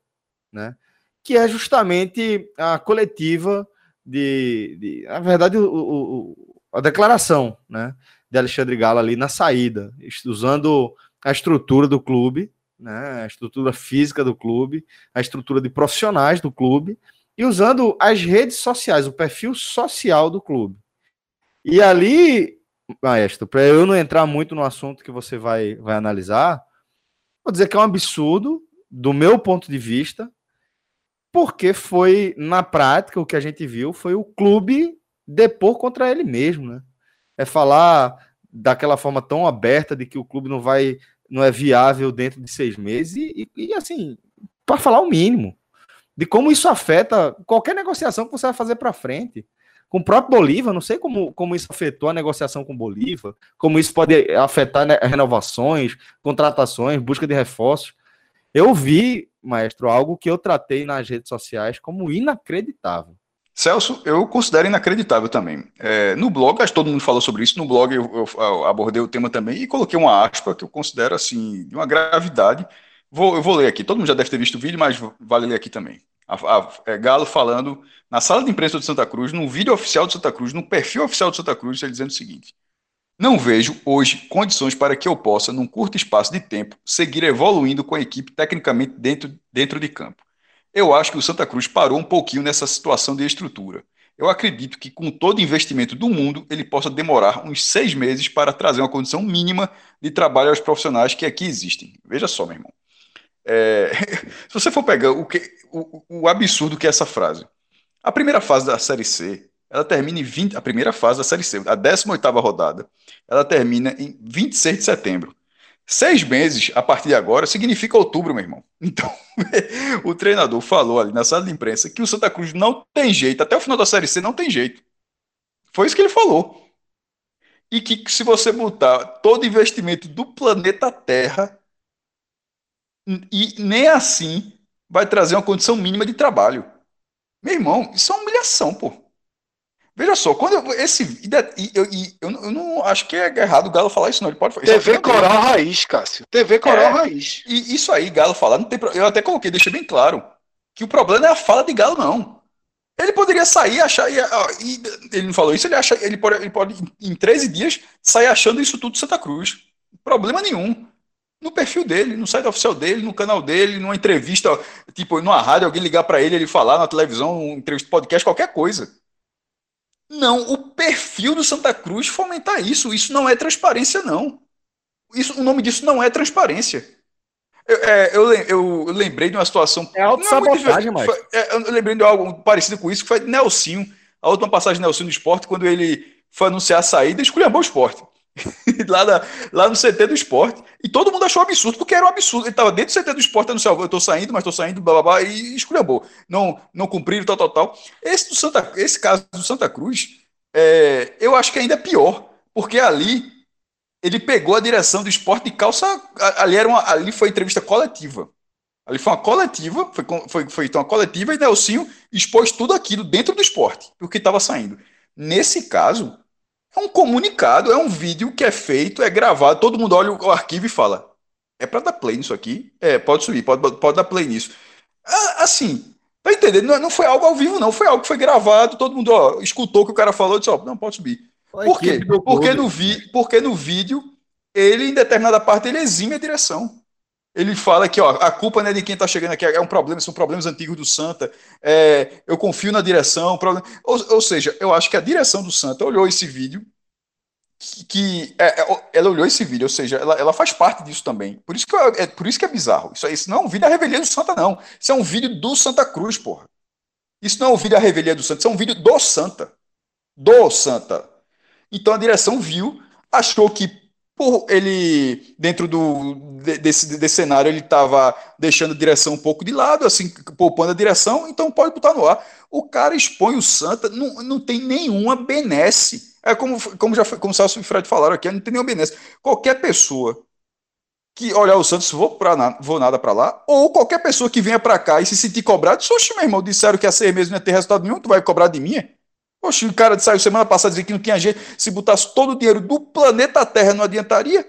né? Que é justamente a coletiva de, de na verdade, o, o, a declaração, né, de Alexandre Galo ali na saída, usando a estrutura do clube né, a estrutura física do clube, a estrutura de profissionais do clube, e usando as redes sociais, o perfil social do clube. E ali, maestro, para eu não entrar muito no assunto que você vai, vai analisar, vou dizer que é um absurdo, do meu ponto de vista, porque foi, na prática, o que a gente viu foi o clube depor contra ele mesmo, né? É falar daquela forma tão aberta de que o clube não vai não é viável dentro de seis meses e, e, e assim, para falar o mínimo de como isso afeta qualquer negociação que você vai fazer para frente. Com o próprio Bolívar, não sei como, como isso afetou a negociação com Bolívar, como isso pode afetar né, renovações, contratações, busca de reforços. Eu vi, maestro, algo que eu tratei nas redes sociais como inacreditável. Celso, eu considero inacreditável também. É, no blog, acho que todo mundo falou sobre isso, no blog eu, eu, eu, abordei o tema também e coloquei uma aspa que eu considero assim, de uma gravidade. Vou, eu vou ler aqui, todo mundo já deve ter visto o vídeo, mas vale ler aqui também. A, a, é, Galo falando na sala de imprensa de Santa Cruz, no vídeo oficial de Santa Cruz, no perfil oficial de Santa Cruz, ele dizendo o seguinte: Não vejo hoje condições para que eu possa, num curto espaço de tempo, seguir evoluindo com a equipe tecnicamente dentro, dentro de campo. Eu acho que o Santa Cruz parou um pouquinho nessa situação de estrutura. Eu acredito que, com todo investimento do mundo, ele possa demorar uns seis meses para trazer uma condição mínima de trabalho aos profissionais que aqui existem. Veja só, meu irmão. É, (laughs) se você for pegar o, que, o, o, absurdo que é essa frase. A primeira fase da Série C, ela termina em 20. A primeira fase da Série C, a 18 rodada, ela termina em 26 de setembro. Seis meses a partir de agora significa outubro, meu irmão. Então, (laughs) o treinador falou ali na sala de imprensa que o Santa Cruz não tem jeito, até o final da Série C não tem jeito. Foi isso que ele falou. E que se você botar todo investimento do planeta Terra, e nem assim vai trazer uma condição mínima de trabalho. Meu irmão, isso é uma humilhação, pô. Veja só, quando eu, esse. Eu, eu, eu, eu, não acho que é errado o Galo falar isso, não. Ele pode TV Coral Raiz, Cássio. TV Coral é, Raiz. E isso aí, Galo falar, não tem Eu até coloquei, deixei bem claro. Que o problema é a fala de Galo, não. Ele poderia sair achar. E, e, ele não falou isso, ele acha. Ele pode, ele pode, em 13 dias, sair achando isso tudo Santa Cruz. Problema nenhum. No perfil dele, no site oficial dele, no canal dele, numa entrevista, tipo, numa rádio, alguém ligar para ele, ele falar na televisão, um entrevista, podcast, qualquer coisa. Não, o perfil do Santa Cruz fomentar isso. Isso não é transparência, não. Isso, o nome disso não é transparência. Eu, é, eu, eu, lembrei de uma situação. É auto-sabotagem, mas. É, eu lembrei de algo parecido com isso, que foi Nelsinho, a última passagem de Nelsinho no esporte, quando ele foi anunciar a saída, esculhambou o esporte. (laughs) lá, na, lá no CT do esporte. E todo mundo achou absurdo, porque era um absurdo. Ele estava dentro do CT do esporte, anunciou, eu estou saindo, mas estou saindo, blá, blá, blá, e esculhambou. Não, não cumpriram, tal, tal, tal. Esse, do Santa, esse caso do Santa Cruz, é, eu acho que ainda é pior, porque ali ele pegou a direção do esporte de calça. Ali, era uma, ali foi entrevista coletiva. Ali foi uma coletiva, foi, foi, foi uma coletiva e Nelsinho expôs tudo aquilo dentro do esporte, o que estava saindo. Nesse caso, é um comunicado, é um vídeo que é feito, é gravado, todo mundo olha o arquivo e fala: é para dar play nisso aqui? É, pode subir, pode, pode dar play nisso. Assim, tá entendendo? Não, não, foi algo ao vivo, não, foi algo que foi gravado, todo mundo ó, escutou o que o cara falou e disse: ó, não, pode subir. Por quê? Porque no, vi, porque no vídeo, ele, em determinada parte, ele exime a direção. Ele fala que ó, a culpa não é de quem está chegando aqui, é um problema, são problemas antigos do Santa. É, eu confio na direção. Problema... Ou, ou, seja, eu acho que a direção do Santa olhou esse vídeo, que, é, é, ela olhou esse vídeo, ou seja, ela, ela faz parte disso também. Por isso que é por isso que é bizarro. Isso, isso não é um vídeo da revelia do Santa, não. Isso é um vídeo do Santa Cruz, porra. Isso não é um vídeo da revelia do Santa, isso é um vídeo do Santa. Do Santa. Então a direção viu, achou que por ele, dentro do, desse, desse cenário, ele estava deixando a direção um pouco de lado, assim, poupando a direção, então pode botar no ar. O cara expõe o Santa, não, não tem nenhuma benesse. É como, como já como o Celso e o Fred falaram aqui, não tem nenhuma benesse. Qualquer pessoa que olhar o Santos, vou, pra, vou nada para lá, ou qualquer pessoa que venha para cá e se sentir cobrado, oxe, meu irmão, disseram que há seis meses não ia ter resultado nenhum, tu vai cobrar de mim? Poxa, o cara saiu semana passada dizendo que não tinha jeito. Se botasse todo o dinheiro do planeta Terra, não adiantaria.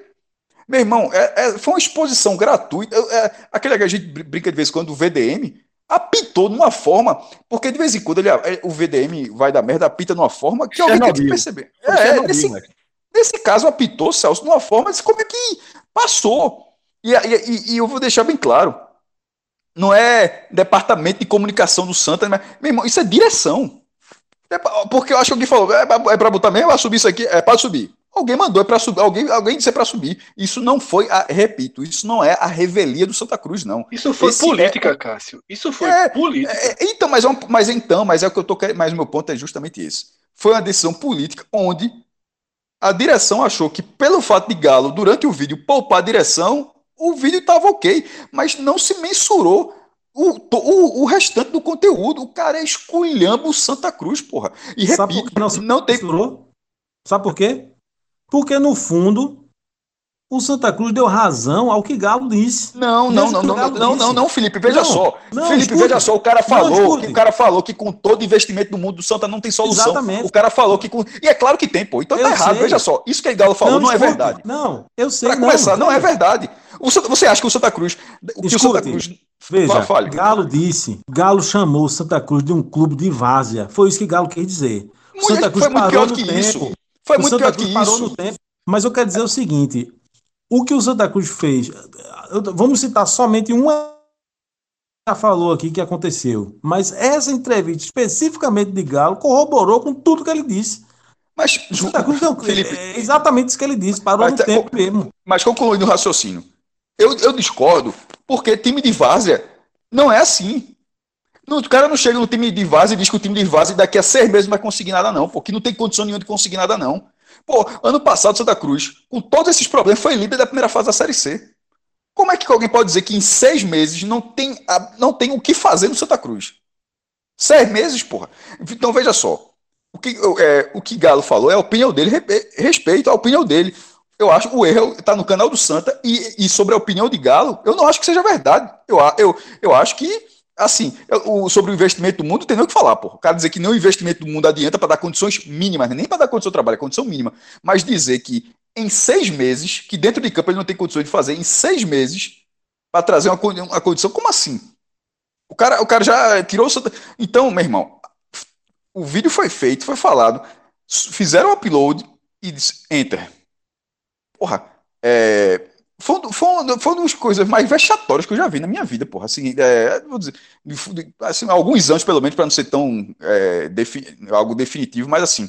Meu irmão, é, é, foi uma exposição gratuita. É, aquele que a gente brinca de vez em quando, o VDM, apitou de uma forma, porque de vez em quando ele, é, o VDM vai dar merda, apita de uma forma que alguém tem que perceber. É, é nesse, nesse, caso, apitou, Celso, de uma forma, disse, como é que passou? E, e, e, eu vou deixar bem claro, não é departamento de comunicação do Santa, mas, meu irmão, isso é direção. É porque eu acho que alguém falou, é, é para botar mesmo, vai subir isso aqui, é para subir. Alguém mandou é para subir, alguém, alguém disse é para subir. Isso não foi, a, repito, isso não é a revelia do Santa Cruz, não. Isso foi Esse política, é, Cássio. Isso foi é, política. É, então, mas, é mas então, mas é o que eu tô mas o meu ponto é justamente esse. Foi uma decisão política onde a direção achou que pelo fato de Galo durante o vídeo poupar a direção, o vídeo estava ok, mas não se mensurou o, o, o, restante do conteúdo, o cara é esculhamba o Santa Cruz, porra. E Sabe repito, não, não tem. Sabe por quê? Porque no fundo o Santa Cruz deu razão ao que Galo disse. Não, não, não, não, não, não, não, não, Felipe, veja só. Felipe, escute. veja só, o cara falou, que o cara falou que com todo investimento do mundo do Santa não tem solução. Exatamente. O cara falou que com e é claro que tem, pô. Então tá eu tá errado, sei. veja só. Isso que o Galo falou não, não é verdade. Não, eu sei. Para começar, não, não é verdade. Você acha que o Santa Cruz, o que o Santa Cruz Veja, Galo disse, Galo chamou Santa Cruz de um clube de várzea. Foi isso que Galo quis dizer. Santa Cruz foi muito pior que tempo. isso. Foi o muito Santa pior Cruz que parou isso. No tempo. Mas eu quero dizer o seguinte: o que o Santa Cruz fez, vamos citar somente uma já falou aqui que aconteceu, mas essa entrevista especificamente de Galo corroborou com tudo que ele disse. Mas Santa Cruz não, Felipe, é exatamente isso que ele disse, parou mas, no tempo mesmo. Mas concluindo o raciocínio, eu, eu discordo, porque time de várzea não é assim. O cara não chega no time de várzea e diz que o time de várzea daqui a seis meses não vai conseguir nada, não, porque não tem condição nenhuma de conseguir nada, não. Pô, ano passado, Santa Cruz, com todos esses problemas, foi líder da primeira fase da Série C. Como é que alguém pode dizer que em seis meses não tem, não tem o que fazer no Santa Cruz? Seis meses, porra. Então veja só. O que, é, o que Galo falou é a opinião dele, respeito a opinião dele eu acho o erro está no canal do Santa e, e, sobre a opinião de Galo, eu não acho que seja verdade. Eu, eu, eu acho que assim, sobre o investimento do mundo, tem nem o que falar, pô. O cara dizer que nem o investimento do mundo adianta para dar condições mínimas, nem para dar condição de trabalho, é condição mínima. Mas dizer que em seis meses, que dentro de campo ele não tem condições de fazer, em seis meses, para trazer uma, uma condição, como assim? O cara, o cara já tirou o Então, meu irmão, o vídeo foi feito, foi falado, fizeram o upload e disse enter. Porra, é, foi, foi, foi uma das coisas mais vexatórias que eu já vi na minha vida, porra. Assim, é, dizer, assim, alguns anos, pelo menos, para não ser tão é, defi algo definitivo, mas assim,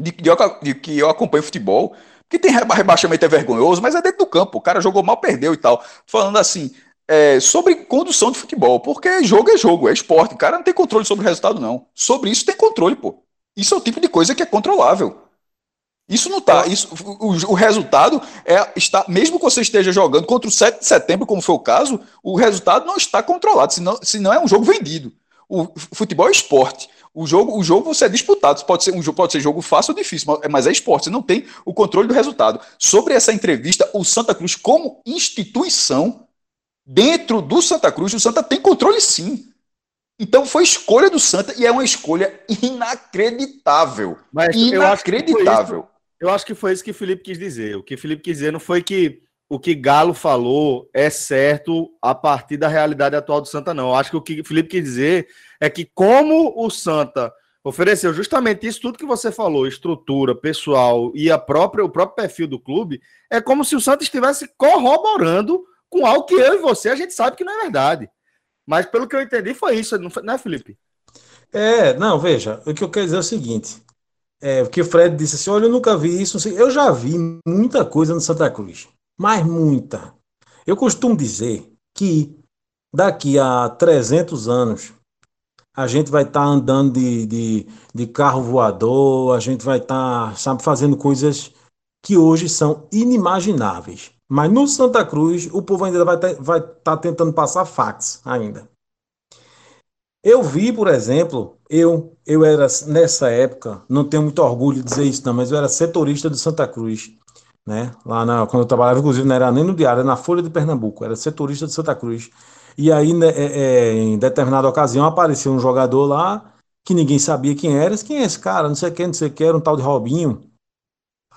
de, de, de, que eu acompanho futebol, que tem rebaixamento é vergonhoso, mas é dentro do campo. O cara jogou mal, perdeu e tal. Falando assim, é, sobre condução de futebol, porque jogo é jogo, é esporte. O cara não tem controle sobre o resultado, não. Sobre isso tem controle, pô. Isso é o tipo de coisa que é controlável. Isso não tá. Isso, o, o, resultado é está, mesmo que você esteja jogando contra o 7 de setembro, como foi o caso, o resultado não está controlado, senão, senão é um jogo vendido. O futebol é esporte. O jogo, o jogo você é disputado. Pode ser um jogo, pode ser jogo fácil ou difícil, mas é esporte. Você não tem o controle do resultado. Sobre essa entrevista, o Santa Cruz, como instituição, dentro do Santa Cruz, o Santa tem controle sim. Então foi escolha do Santa e é uma escolha inacreditável. Mas inacreditável. Eu acho que foi isso que o Felipe quis dizer. O que o Felipe quis dizer não foi que o que Galo falou é certo a partir da realidade atual do Santa, não. Eu acho que o que o Felipe quis dizer é que, como o Santa ofereceu justamente isso tudo que você falou, estrutura, pessoal e a própria, o próprio perfil do clube, é como se o Santa estivesse corroborando com algo que eu e você a gente sabe que não é verdade. Mas pelo que eu entendi foi isso, não é, Felipe? É, não, veja, o que eu quero dizer é o seguinte: é, porque o Fred disse assim: olha, eu nunca vi isso. Eu já vi muita coisa no Santa Cruz, mas muita. Eu costumo dizer que daqui a 300 anos a gente vai estar tá andando de, de, de, carro voador, a gente vai estar, tá, fazendo coisas que hoje são inimagináveis. Mas no Santa Cruz, o povo ainda vai estar vai tá tentando passar fax ainda. Eu vi, por exemplo, eu, eu era nessa época, não tenho muito orgulho de dizer isso, não, mas eu era setorista de Santa Cruz, né? Lá na, quando eu trabalhava, inclusive, não era nem no Diário, era na Folha de Pernambuco, era setorista de Santa Cruz. E aí, né, é, é, em determinada ocasião, apareceu um jogador lá que ninguém sabia quem era. Quem é esse cara? Não sei quem, não sei quem, era um tal de Robinho.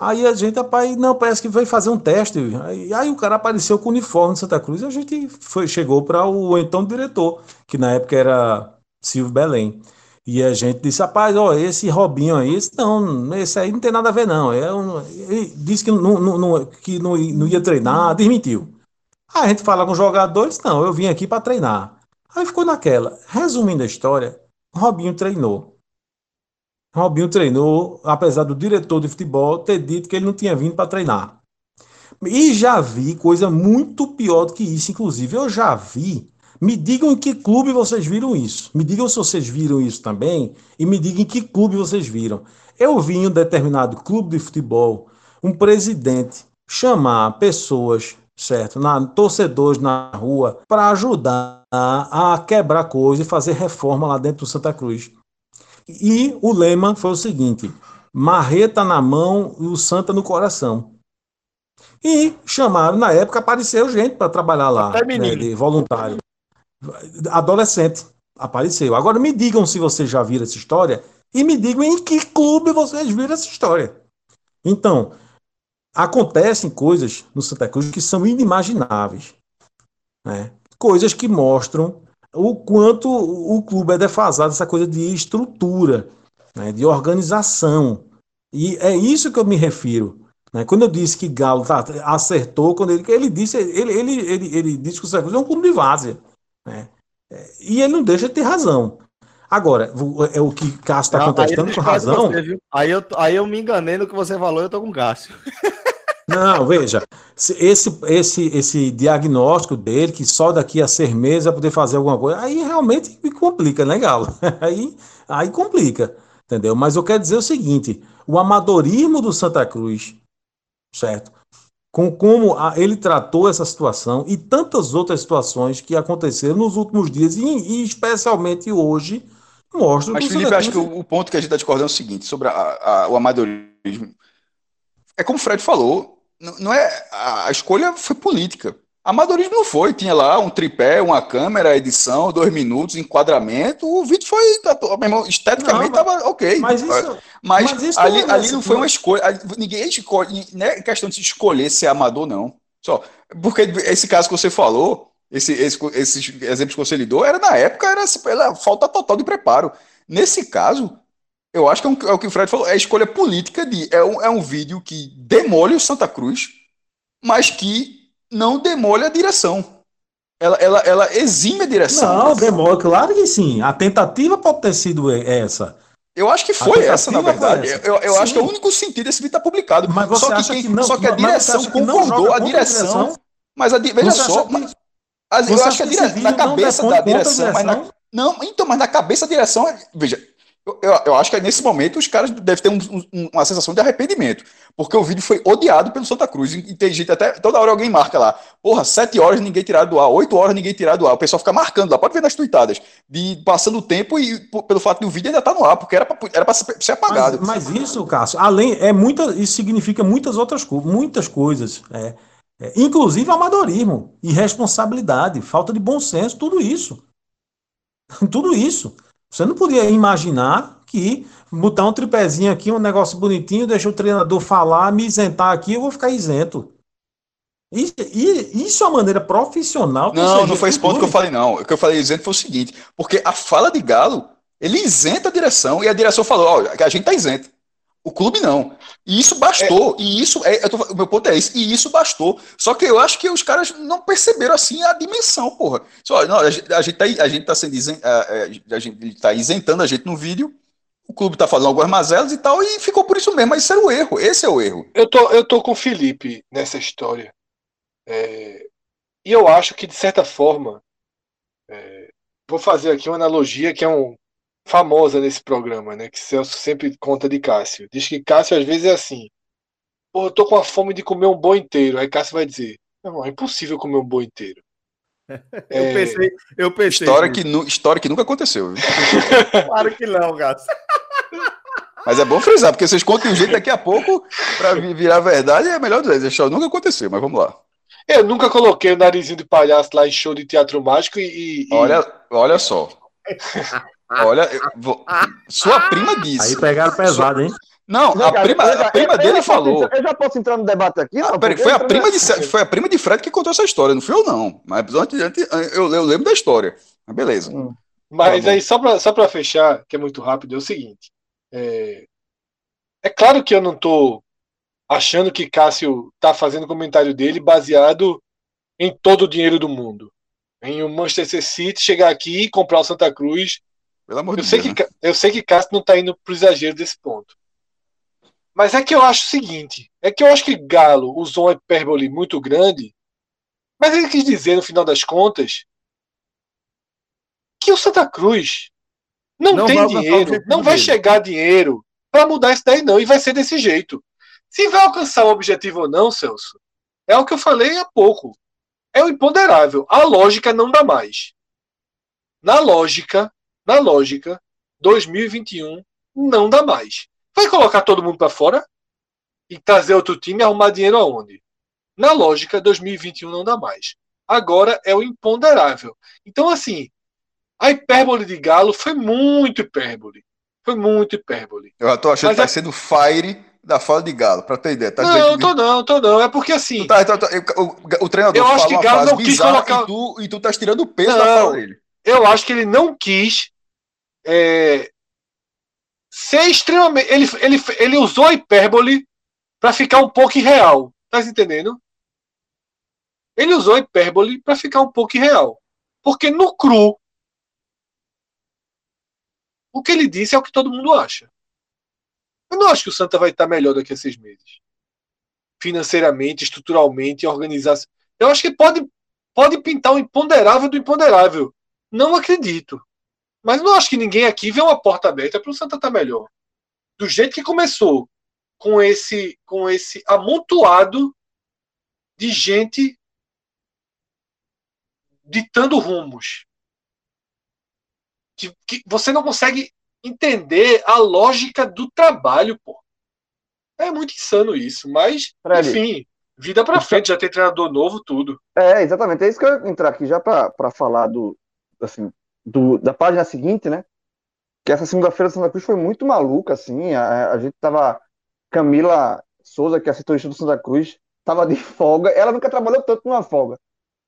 Aí a gente, rapaz, não, parece que veio fazer um teste. Aí, aí o cara apareceu com o uniforme de Santa Cruz e a gente foi, chegou para o então diretor, que na época era Silvio Belém. E a gente disse, rapaz, ó, esse Robinho aí, esse, não, esse aí não tem nada a ver, não. É um, ele disse que, não, não, que não, não ia treinar, desmentiu. Aí a gente fala com os jogadores, não, eu vim aqui para treinar. Aí ficou naquela. Resumindo a história, Robinho treinou. Robinho treinou, apesar do diretor de futebol ter dito que ele não tinha vindo para treinar. E já vi coisa muito pior do que isso, inclusive. Eu já vi me digam em que clube vocês viram isso. Me digam se vocês viram isso também e me digam em que clube vocês viram. Eu vi em um determinado clube de futebol um presidente chamar pessoas, certo, na, torcedores na rua para ajudar a quebrar coisa e fazer reforma lá dentro do Santa Cruz. E o lema foi o seguinte: marreta na mão e o Santa no coração. E chamaram, na época, apareceu gente para trabalhar lá, né, de voluntário adolescente apareceu. Agora me digam se vocês já viram essa história e me digam em que clube vocês viram essa história. Então, acontecem coisas no Santa Cruz que são inimagináveis. Né? Coisas que mostram o quanto o clube é defasado, essa coisa de estrutura, né? de organização. E é isso que eu me refiro. Né? Quando eu disse que Galo tá, acertou, quando ele, ele disse, ele, ele, ele, ele disse que o Santa Cruz é um clube de várzea. Né? E ele não deixa de ter razão. Agora, é o que Cássio está contestando com razão. Você, aí, eu, aí eu me enganei no que você falou, eu tô com Cássio. Não, veja, esse, esse, esse diagnóstico dele, que só daqui a seis meses vai poder fazer alguma coisa, aí realmente complica, né, Galo? (laughs) Aí, aí complica, entendeu? Mas eu quero dizer o seguinte: o amadorismo do Santa Cruz, certo? Com como a, ele tratou essa situação e tantas outras situações que aconteceram nos últimos dias e, e especialmente hoje mostram. Mas Felipe, acho que o, o, ponto que a gente está discordando é o seguinte sobre a, a, o amadorismo. É como o Fred falou, não, não é a, escolha foi política. Amadorismo não foi, tinha lá um tripé, uma câmera, edição, dois minutos, enquadramento. O vídeo foi, mesmo, esteticamente estava ok. Mas, isso, mas, mas isso ali, ali não foi uma escolha. Ninguém escolhe, não é questão de se escolher ser amador, não. Só porque esse caso que você falou, esse, esse, esses exemplos que você lidou, era na época, era, era falta total de preparo. Nesse caso, eu acho que é, um, é, o que o Fred falou, é a escolha política de. É um, é um vídeo que demole o Santa Cruz, mas que não demole a direção. Ela, ela, ela exime a direção. Não, demole, claro que sim. A tentativa pode ter sido essa. Eu acho que foi essa, na verdade. Eu, eu acho que é o único sentido desse vídeo estar tá publicado. Mas você só que, que não, só que a direção concordou, a, a direção, Mas a, veja só, que, mas, eu acho que a direção, na cabeça da direção, mas na, não, então, mas na cabeça da direção, veja, eu, eu, acho que nesse momento os caras devem ter um, um, uma sensação de arrependimento. Porque o vídeo foi odiado pelo Santa Cruz. E tem gente até. Toda hora alguém marca lá. Porra, sete horas ninguém tirado do ar, oito horas ninguém tirado do ar. O pessoal fica marcando lá. Pode ver nas tuitadas. De passando o tempo e pelo fato do vídeo ainda tá no ar, porque era pra ser apagado. Mas, mas isso, Cássio, além. É muita, isso significa muitas outras. Muitas coisas. É, é, inclusive amadorismo, irresponsabilidade, falta de bom senso, tudo isso. (laughs) tudo isso. Você não podia imaginar que botar um tripézinho aqui, um negócio bonitinho, deixar o treinador falar, me isentar aqui, eu vou ficar isento. Isso, isso é uma maneira profissional. Não, não foi esse ponto que eu falei, não. O que eu falei isento foi o seguinte: porque a fala de Galo, ele isenta a direção e a direção falou: ó, a gente tá isento. O clube não. E isso bastou. É. E isso, é, tô, o meu ponto é esse. E isso bastou. Só que eu acho que os caras não perceberam assim a dimensão, porra. Só, não, a, gente, a gente tá, a gente tá sendo isen, a, a, gente tá isentando a gente no vídeo. O clube tá falando algumas mazelas e tal, e ficou por isso mesmo. Mas isso era o erro. Esse é o erro. Eu tô, eu tô com o Felipe nessa história. É, e eu acho que, de certa forma, é, vou fazer aqui uma analogia que é um, famosa nesse programa, né? Que Celso sempre conta de Cássio. Diz que Cássio às vezes é assim. Pô, eu tô com a fome de comer um boi inteiro. Aí Cássio vai dizer: Não, é impossível comer um boi inteiro. (laughs) eu é... pensei, eu pensei. História que, nu, história que nunca aconteceu. (laughs) claro que não, gato. (laughs) Mas é bom frisar, porque vocês contam um jeito daqui a pouco, para virar verdade, é melhor dizer. Isso nunca aconteceu, mas vamos lá. Eu nunca coloquei o narizinho de palhaço lá em show de teatro mágico e. e... Olha, olha só. Olha, vou... sua prima disse. Aí pegaram pesado, hein? Não, a prima, a prima eu, dele eu falou. Entrar, eu já posso entrar no debate aqui? Não, ah, peraí, foi, a prima de, foi a prima de Fred que contou essa história, não foi eu, não. Mas antes, antes eu, eu lembro da história. Mas beleza. Hum. Mas tá aí, só para só pra fechar, que é muito rápido, é o seguinte. É, é claro que eu não tô achando que Cássio tá fazendo o comentário dele baseado em todo o dinheiro do mundo. Em o Manchester City chegar aqui e comprar o Santa Cruz pelo amor eu de sei Deus. Que, né? Eu sei que Castro não está indo para o exagero desse ponto. Mas é que eu acho o seguinte: é que eu acho que Galo usou uma hipérbole muito grande, mas ele quis dizer, no final das contas, que o Santa Cruz não, não tem dinheiro, não vai chegar dinheiro para mudar isso daí, não, e vai ser desse jeito. Se vai alcançar o objetivo ou não, Celso, é o que eu falei há pouco. É o imponderável. A lógica não dá mais. Na lógica, na lógica, 2021 não dá mais. Vai colocar todo mundo para fora e trazer outro time e arrumar dinheiro aonde? Na lógica, 2021 não dá mais. Agora é o imponderável. Então, assim, a hipérbole de Galo foi muito hipérbole. Foi muito hipérbole. Eu tô achando Mas que tá é... sendo fire da fala de Galo, pra ter ideia. Tá não, que... tô não, tô não. É porque assim. Tá, tá, tá, o, o, treinador eu acho que Galo não quis colocar. E tu, e tu tá tirando o peso não, da fala dele. Eu acho que ele não quis é, ser extremamente. Ele, ele, ele usou hipérbole para ficar um pouco irreal. Tá entendendo? Ele usou hipérbole para ficar um pouco irreal. Porque no cru, o que ele disse é o que todo mundo acha. Eu não acho que o Santa vai estar melhor daqui a seis meses. Financeiramente, estruturalmente, organização. Eu acho que pode, pode pintar o imponderável do imponderável. Não acredito. Mas não acho que ninguém aqui vê uma porta aberta para o Santa estar tá melhor. Do jeito que começou, com esse, com esse amontoado de gente ditando rumos. Que, que você não consegue entender a lógica do trabalho, pô. É muito insano isso, mas, Fred, enfim, Vida para frente, já tem treinador novo, tudo. É, exatamente. É isso que eu ia entrar aqui já para falar do, assim, do, da página seguinte, né? Que essa segunda-feira Santa Cruz foi muito maluca, assim. A, a gente tava. Camila Souza, que é a setorista do Santa Cruz, tava de folga. Ela nunca trabalhou tanto numa folga.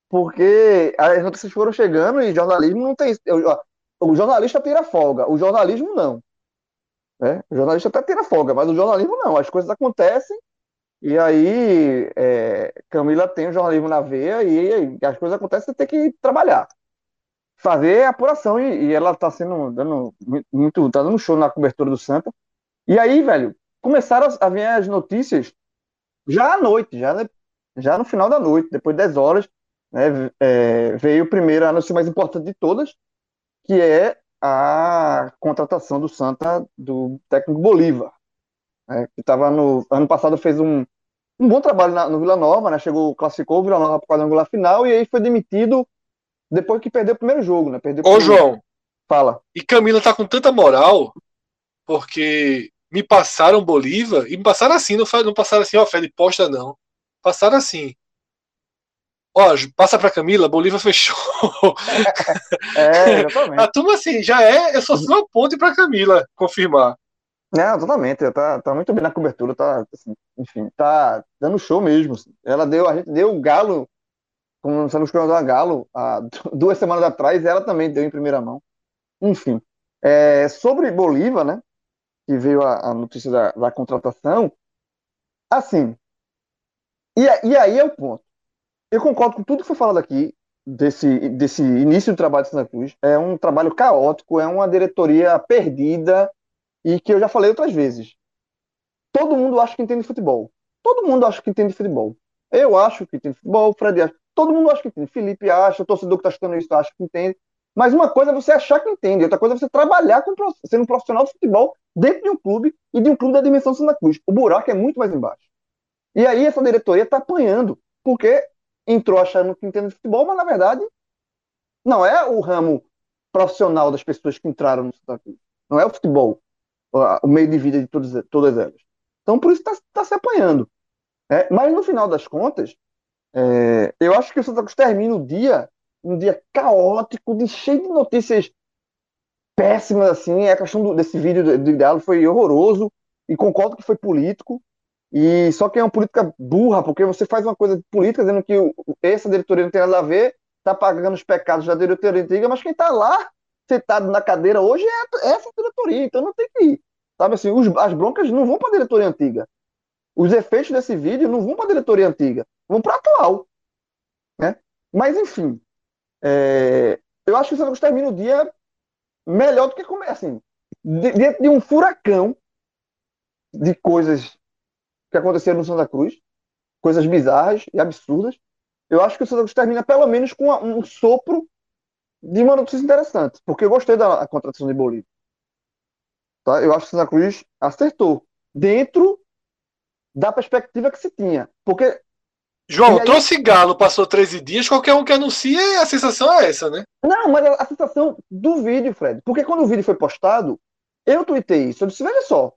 Porque as notícias foram chegando e jornalismo não tem. O jornalista tira folga, o jornalismo não. Né? O jornalista até tira folga, mas o jornalismo não. As coisas acontecem e aí é, Camila tem o jornalismo na veia e, e as coisas acontecem, você tem que trabalhar. Fazer a apuração e, e ela tá sendo dando muito, tá dando show na cobertura do Santa. E aí, velho, começaram a, a vir as notícias já à noite, já, né? já no final da noite, depois de 10 horas, né, é, veio primeiro a notícia mais importante de todas, que é a contratação do Santa do técnico Bolívar, né, que estava no ano passado fez um, um bom trabalho na, no Vila Nova, né, chegou classificou o Vila Nova para o quadrangular final e aí foi demitido depois que perdeu o primeiro jogo, né? Perdeu Ô, João. Fala. E Camila tá com tanta moral porque me passaram Bolívar e me passaram assim, não, não passaram assim, ó, de posta não. Passaram assim. Ó, passa pra Camila, Bolívar (laughs) fechou. É, exatamente. A turma assim, já é, eu só sou uma ponte pra Camila confirmar. Não, totalmente. Tá, tá muito bem na cobertura, tá, assim, enfim, tá dando show mesmo. Ela deu, a gente deu o galo, nós estamos a galo, há (laughs) duas semanas atrás, ela também deu em primeira mão. Enfim. É, sobre Bolívar, né? Que veio a, a notícia da, da contratação, assim. E, e aí é o ponto eu concordo com tudo que foi falado aqui desse, desse início do trabalho de Santa Cruz. É um trabalho caótico, é uma diretoria perdida e que eu já falei outras vezes. Todo mundo acha que entende futebol. Todo mundo acha que entende futebol. Eu acho que entende futebol, o Fred acha. Todo mundo acha que entende. Felipe acha, o torcedor que está escutando isso acha que entende. Mas uma coisa é você achar que entende, outra coisa é você trabalhar com, sendo um profissional de futebol dentro de um clube e de um clube da dimensão Santa Cruz. O buraco é muito mais embaixo. E aí essa diretoria está apanhando, porque entrou achando que entende futebol, mas na verdade não é o ramo profissional das pessoas que entraram no Santa Cruz. Não é o futebol, o meio de vida de todas, todas elas. Então, por isso está tá se apanhando. É, mas, no final das contas, é, eu acho que o Santa Cruz termina o dia, um dia caótico, de cheio de notícias péssimas, assim. A questão do, desse vídeo do, do Galo foi horroroso, e concordo que foi político, e só que é uma política burra, porque você faz uma coisa política dizendo que essa diretoria não tem nada a ver, está pagando os pecados da diretoria antiga, mas quem está lá sentado na cadeira hoje é essa diretoria, então não tem que ir. Sabe assim, os, as broncas não vão para a diretoria antiga. Os efeitos desse vídeo não vão para a diretoria antiga, vão para a atual. Né? Mas, enfim, é, eu acho que o Santos termina o dia melhor do que começa. Assim, dentro de um furacão de coisas que aconteceram no Santa Cruz, coisas bizarras e absurdas. Eu acho que o Santa Cruz termina pelo menos com um sopro de uma notícia interessante, porque eu gostei da contratação de Bolívia. Tá? Eu acho que o Santa Cruz acertou dentro da perspectiva que se tinha. Porque. João, aí... trouxe Galo, passou 13 dias, qualquer um que anuncia, a sensação é essa, né? Não, mas a, a sensação do vídeo, Fred. Porque quando o vídeo foi postado, eu tuitei isso. Eu disse: veja só,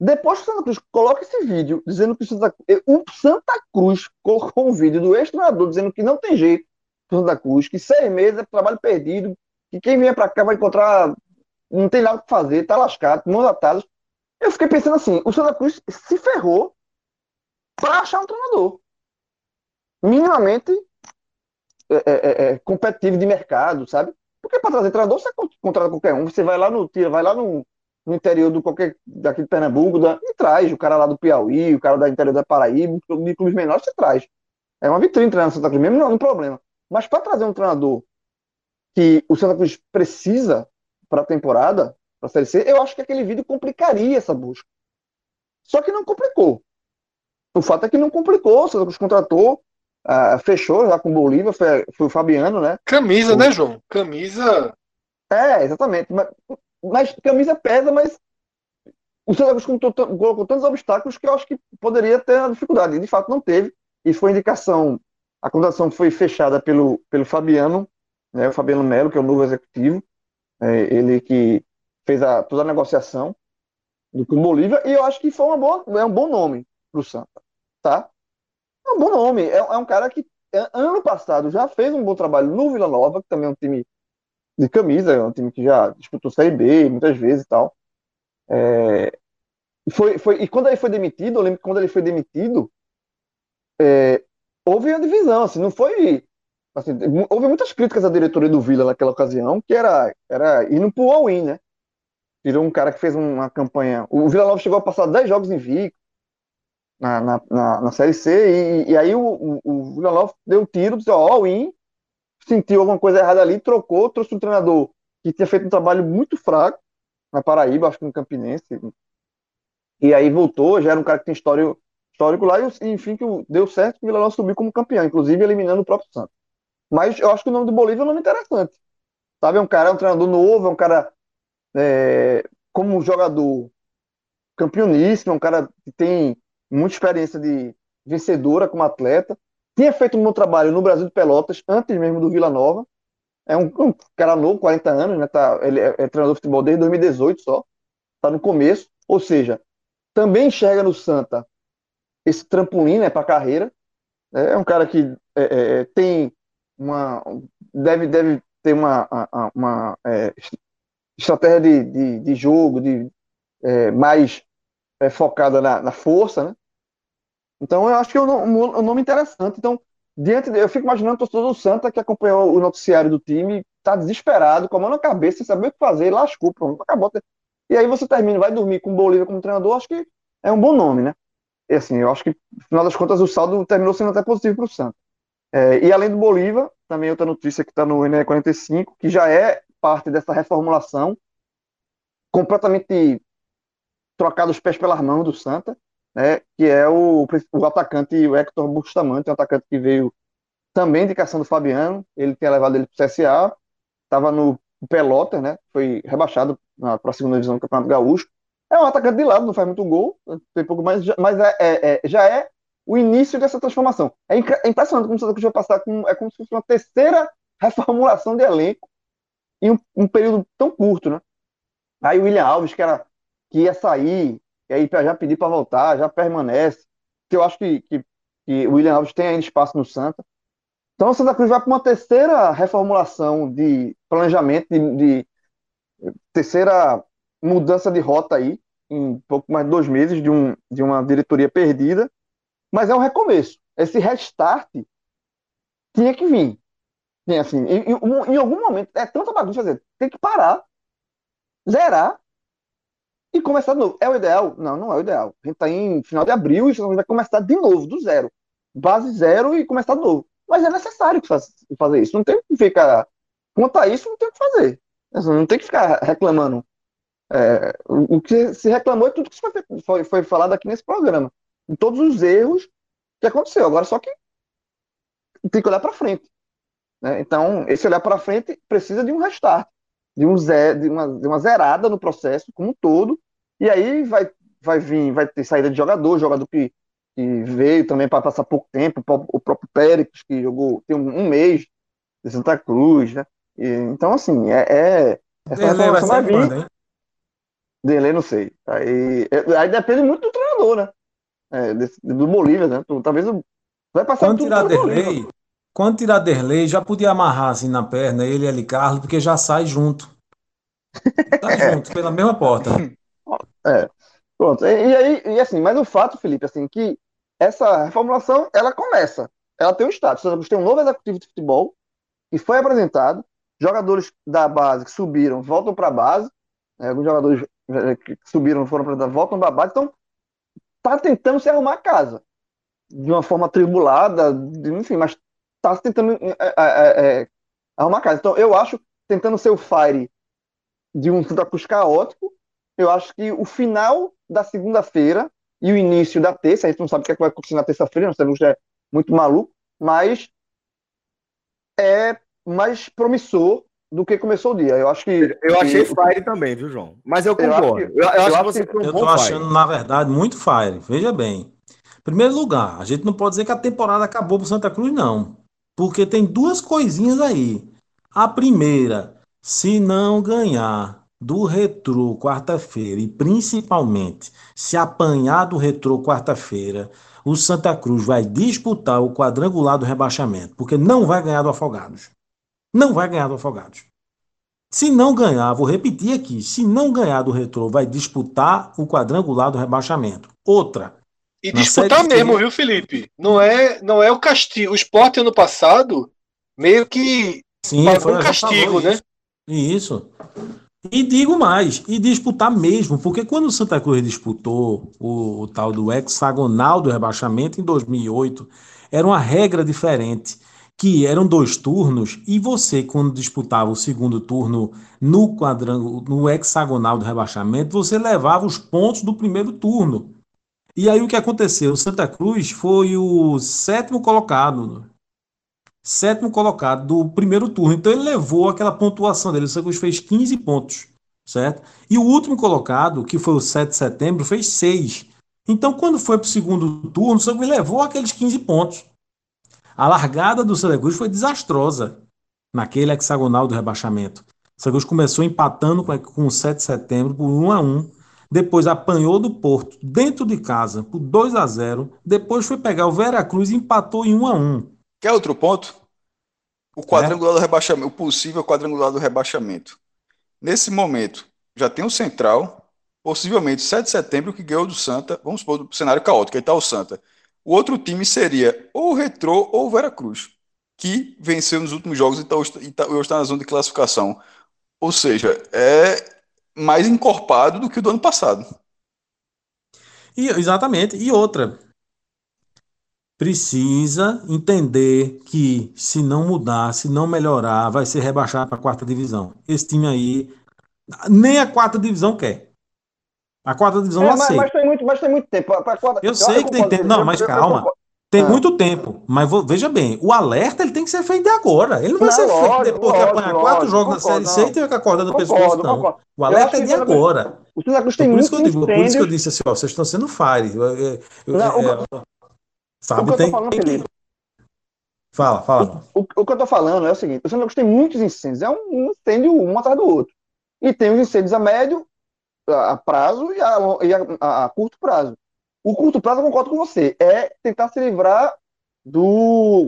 depois que o Santa Cruz coloca esse vídeo dizendo que o Santa, o Santa Cruz colocou um vídeo do ex-treinador dizendo que não tem jeito o Santa Cruz, que seis meses é trabalho perdido, que quem vier para cá vai encontrar, não tem nada para fazer, tá lascado, mãos atadas. Eu fiquei pensando assim, o Santa Cruz se ferrou para achar um treinador minimamente é, é, é, é competitivo de mercado, sabe? Porque para trazer treinador você contrata qualquer um, você vai lá no tira, vai lá no no interior do qualquer daqui de Pernambuco, da, e traz o cara lá do Piauí, o cara da interior da Paraíba, de clubes menores você traz. É uma vitrine treinar no Santa Cruz mesmo, não, é problema. Mas para trazer um treinador que o Santa Cruz precisa para a temporada, para a Série C, eu acho que aquele vídeo complicaria essa busca. Só que não complicou. O fato é que não complicou, o Santa Cruz contratou, uh, fechou lá com o Bolívar, foi, foi, o Fabiano, né? Camisa, o... né, João? Camisa. É, exatamente. Mas mas camisa pesa, mas o Santa Cruz colocou tantos obstáculos que eu acho que poderia ter a dificuldade. E de fato não teve. E foi indicação. A contratação foi fechada pelo, pelo Fabiano, né, o Fabiano Melo, que é o novo executivo. É, ele que fez a, toda a negociação do Bolívia. E eu acho que foi uma boa, é um bom nome para o Santa. Tá? É um bom nome. É, é um cara que ano passado já fez um bom trabalho no Vila Nova, que também é um time de camisa, é um time que já disputou Série B muitas vezes e tal. É, foi, foi, e quando ele foi demitido, eu lembro que quando ele foi demitido, é, houve uma divisão, assim, não foi. Assim, houve muitas críticas à diretoria do Vila naquela ocasião, que era, era indo pro all-in, né? Tirou um cara que fez uma campanha. O Vila Nova chegou a passar 10 jogos invicto na, na, na, na Série C, e, e aí o, o, o Vila Nova deu um tiro, disse, ó, all-in, sentiu alguma coisa errada ali, trocou, trouxe um treinador que tinha feito um trabalho muito fraco na Paraíba, acho que no Campinense, e aí voltou, já era um cara que tem histórico, histórico lá, e enfim, que deu certo que o Vila Nova subiu como campeão, inclusive eliminando o próprio Santos. Mas eu acho que o nome do Bolívia é um nome interessante. Sabe, é um cara, é um treinador novo, é um cara é, como jogador campeoníssimo, é um cara que tem muita experiência de vencedora como atleta. Tinha feito um bom trabalho no Brasil de Pelotas, antes mesmo do Vila Nova. É um, um cara novo, 40 anos, né? Tá, ele é, é treinador de futebol desde 2018 só. Está no começo. Ou seja, também enxerga no Santa esse trampolim né, para a carreira. É um cara que é, é, é, tem uma. Deve, deve ter uma, uma, uma é, estratégia de, de, de, jogo de, é, mais é, focada na, na, força, né? Então eu acho que é um, um, nome interessante. Então, diante de, eu fico imaginando o torcedor do Santa que acompanhou o noticiário do time, tá desesperado, com a mão na cabeça, sem saber o que fazer, lascou, pronto, acabou. E aí você termina, vai dormir com o Bolívia como treinador, acho que é um bom nome, né? E assim, eu acho que, no final das contas, o saldo terminou sendo até positivo para o Santa. É, e além do Bolívar, também outra notícia que está no NE45, que já é parte dessa reformulação, completamente trocado os pés pelas mãos do Santa, né, que é o, o atacante o Hector Bustamante, um atacante que veio também de cação do Fabiano, ele tinha levado ele para o CSA, estava no Pelota, né, foi rebaixado para a segunda divisão do Campeonato Gaúcho, é um atacante de lado, não faz muito gol, tem pouco mais, mas é, é, é, já é o início dessa transformação. É, é impressionante como o Santa Cruz vai passar com, é como se fosse uma terceira (laughs) reformulação de elenco em um, um período tão curto, né? Aí o William Alves, que, era, que ia sair, e aí já pedir para voltar, já permanece. Que eu acho que, que, que, o William Alves tem ainda espaço no Santa. Então o Santa Cruz vai para uma terceira reformulação de planejamento, de, de, terceira mudança de rota aí, em pouco mais de dois meses, de, um, de uma diretoria perdida. Mas é um recomeço. Esse restart tinha que vir. Tinha, assim, em, em, em algum momento, é tanta bagunça tem que parar zerar e começar de novo. É o ideal? Não, não é o ideal. A gente está em final de abril e vai começar de novo, do zero. Base zero e começar de novo. Mas é necessário fazer isso. Não tem que ficar. Quanto a isso, não tem o que fazer. Não tem que ficar reclamando. É, o que se reclamou é tudo que foi, foi, foi falado aqui nesse programa. Em todos os erros que aconteceu. Agora, só que tem que olhar para frente. Né? Então, esse olhar para frente precisa de um restart de, um zero, de, uma, de uma zerada no processo como um todo, e aí vai, vai vir, vai ter saída de jogador, jogador que, que veio também para passar pouco tempo, o próprio Péricles, que jogou tem um, um mês de Santa Cruz, né? E, então, assim, é. é essa Delay vai, vir. Quando, Delay, não sei. Aí, é, aí depende muito do treinador, né? É, desse, do Bolívia, né? Talvez vai passar Quando tirar Delay, quando tirar Derlei, já podia amarrar assim na perna ele e ali Carlos, porque já sai junto. (laughs) Tá junto, pela mesma porta. É. Pronto. E, e, aí, e assim, mas o fato, Felipe, assim, que essa reformulação, ela começa. Ela tem um status. Você tem um novo executivo de futebol que foi apresentado. Jogadores da base que subiram voltam para a base. Né, alguns jogadores eh, que subiram foram apresentados voltam para a base. Então, tá tentando se arrumar a casa. De uma forma tribulada, enfim, mas tá tentando é, é, arrumar casa. Então, eu acho, tentando ser o Fire de um Santa Cruz caótico, eu acho que o final da segunda-feira e o início da terça, a gente não sabe o que, é que vai acontecer na terça-feira, não sabemos que é muito maluco, mas é mais promissor do que começou o dia. Eu acho que. Eu achei que... Fire também, viu, João? Mas eu concordo. Eu, eu, eu, eu acho que você foi um Eu tô achando, fire. na verdade, muito Fire. Veja bem. Primeiro lugar, a gente não pode dizer que a temporada acabou pro Santa Cruz, não. Porque tem duas coisinhas aí. A primeira, se não ganhar do Retrô quarta-feira e principalmente se apanhar do Retrô quarta-feira, o Santa Cruz vai disputar o quadrangular do rebaixamento, porque não vai ganhar do Afogados. Não vai ganhar do Afogados. Se não ganhar, vou repetir aqui, se não ganhar do Retrô, vai disputar o quadrangular do rebaixamento. Outra. E disputar mesmo, viu, Felipe? Não é, não é o castigo. O esporte ano passado meio que Sim, foi um castigo, né? Isso. E digo mais, e disputar mesmo, porque quando o Santa Cruz disputou o, o, tal do hexagonal do rebaixamento em 2008, era uma regra diferente, que eram dois turnos, e você, quando disputava o segundo turno no quadrangular, no hexagonal do rebaixamento, você levava os pontos do primeiro turno. E aí o que aconteceu? O Santa Cruz foi o sétimo colocado sétimo colocado do primeiro turno. Então ele levou aquela pontuação dele. O Santos fez 15 pontos, certo? E o último colocado, que foi o 7 de setembro, fez 6. Então, quando foi para o segundo turno, o Santos levou aqueles 15 pontos. A largada do Santa Cruz foi desastrosa naquele hexagonal do rebaixamento. O Santa Cruz começou empatando com o 7 de setembro por 1 a 1 depois apanhou do Porto dentro de casa por 2 a 0 depois foi pegar o Veracruz e empatou em 1 a 1 Quer outro ponto? O quadrangular é. do rebaixamento, o possível quadrangular do rebaixamento. Nesse momento, já tem o Central, possivelmente 7 de setembro, que ganhou do Santa. Vamos supor, do cenário caótico, aí está o Santa. O outro time seria ou o Retrô ou o Veracruz, que venceu nos últimos jogos e está, está, está na zona de classificação. Ou seja, é mais encorpado do que o do ano passado. E, exatamente. E outra, precisa entender que se não mudar, se não melhorar, vai ser rebaixado para a quarta divisão. Esse time aí, nem a quarta divisão quer. A quarta divisão é, mas, mas, tem muito, mas tem muito tempo. Pra, quarta... Eu, eu sei que tem tempo. Não, mas calma. Tem ah. muito tempo, mas veja bem, o alerta ele tem que ser feito agora. Ele não vai não, ser lógico, feito depois lógico, de apanhar lógico, quatro jogos na Série C e ter que acordar no pescoço, não. Concordo. O alerta é de agora. O Santa Cruz tem muito por, isso por isso que eu disse assim, ó, vocês estão sendo fire. Eu, eu, eu, não, Sabe, tem, falando, tem que... Fala, fala. O, o, o, que eu tô falando é o seguinte: o Santa Cruz tem muitos incêndios, é um, incêndio um atrás do outro. E tem os incêndios a médio, a, a prazo e, a, e a, a, curto prazo. O curto prazo, eu concordo com você, é tentar se livrar do,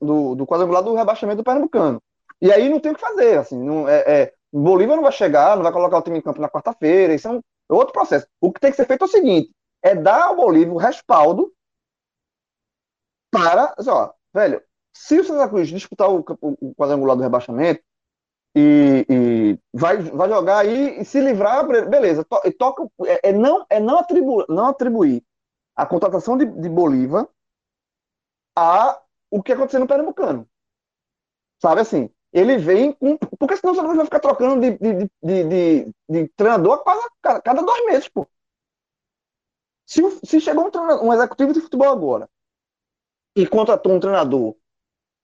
do, do quadrangular do rebaixamento do Pernambucano. E aí não tem o que fazer, assim, não, é, é, Bolívar não vai chegar, não vai colocar o time em campo na quarta-feira, isso é um outro processo. O que tem que ser feito é o seguinte, é dar ao Bolívar o respaldo para, assim, ó, velho, se o Santa Cruz disputar o, o quadrangular do rebaixamento e, e, vai, vai jogar aí e se livrar, beleza, to, toca, é, é, não, é não, atribu, não atribuir a contratação de, de Bolívar a o que aconteceu no Pernambucano. Sabe assim, ele vem com. Porque senão Cruz vai ficar trocando de, de, de, de, de treinador quase cada, cada dois meses, pô. Se, se chegou um, um executivo de futebol agora e contratou um treinador.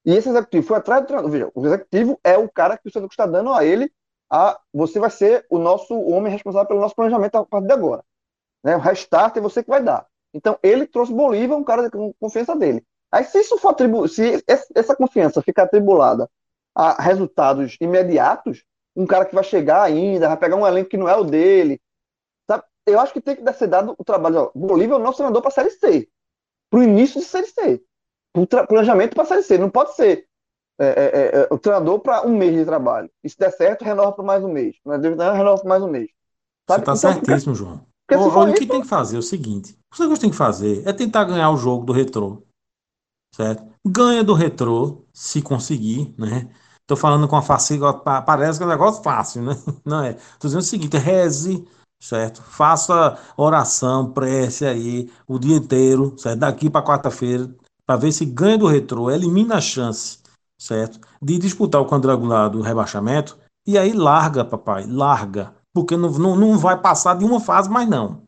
E esse executivo foi atrás do treinador. Veja, o executivo é o cara que o Santa está dando a ele a você vai ser o nosso homem responsável pelo nosso planejamento a partir de agora. Né? O restart é você que vai dar. Então, ele trouxe Bolívar, um cara com confiança dele. Aí, se isso for atribu se essa confiança ficar atribulada a resultados imediatos, um cara que vai chegar ainda, vai pegar um elenco que não é o dele, sabe? eu acho que tem que ser dado o trabalho. Ó, Bolívar é o nosso treinador para a Série C, para o início de Série C planejamento para a C. Não pode ser é, é, é, é o treinador para um mês de trabalho. E se der certo, renova por mais um mês. Não renova por mais um mês. Sabe? Você está então, certíssimo, fica... João. Porque Olha, o que tem que fazer é o seguinte: o que você tem que fazer é tentar ganhar o jogo do retrô. Certo? Ganha do retrô, se conseguir, né? Tô falando com a facilidade, parece que é um negócio fácil, né? (laughs) Não é. Tô dizendo o seguinte: reze, certo? Faça oração, prece aí o dia inteiro, certo? Daqui para quarta-feira, para ver se ganha do retrô, elimina a chance, certo? De disputar o quadrangular do rebaixamento, e aí larga, papai, larga. Porque não, não, não vai passar de uma fase mais não.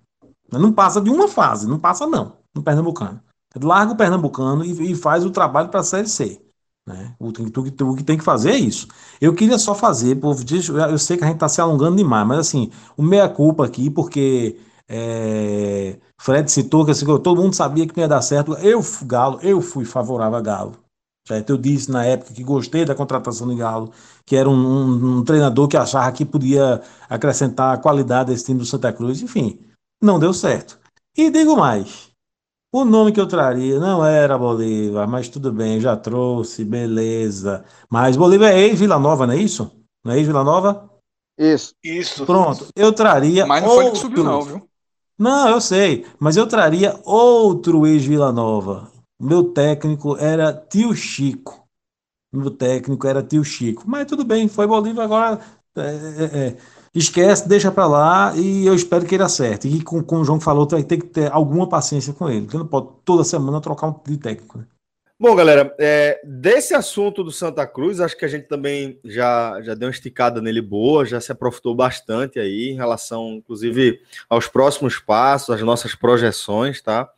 Não passa de uma fase, não passa não, no Pernambucano. Larga o Pernambucano e, e faz o trabalho para a Série C. Né? O, que, o, que tem que fazer é isso. Eu queria só fazer, povo, eu sei que a gente está se alongando demais, mas assim, o meia-culpa aqui, porque é, Fred citou que assim, todo mundo sabia que não ia dar certo. Eu, Galo, eu fui favorável a Galo. Certo? Eu disse na época que gostei da contratação do Galo, que era um, um, um, treinador que achava que podia acrescentar a qualidade desse time do Santa Cruz. Enfim, não deu certo. E digo mais: o nome que eu traria não era Bolívar, mas tudo bem, já trouxe, beleza. Mas Bolívar é ex-Vila Nova, não é isso? Não é ex-Vila Nova? Isso. Isso. Pronto, eu traria. Mas não outro... foi que subiu, não, viu? Não, eu sei, mas eu traria outro ex-Vila Nova meu técnico era tio Chico. Meu técnico era tio Chico. Mas tudo bem, foi Bolívar, agora é, é, é esquece, deixa para lá e eu espero que ele acerte. E com, com o João falou, vai ter que ter alguma paciência com ele, porque não pode toda semana trocar um de técnico. Né? Bom, galera, é, desse assunto do Santa Cruz, acho que a gente também já, já deu uma esticada nele boa, já se aprofundou bastante aí em relação, inclusive, aos próximos passos, às nossas projeções, tá?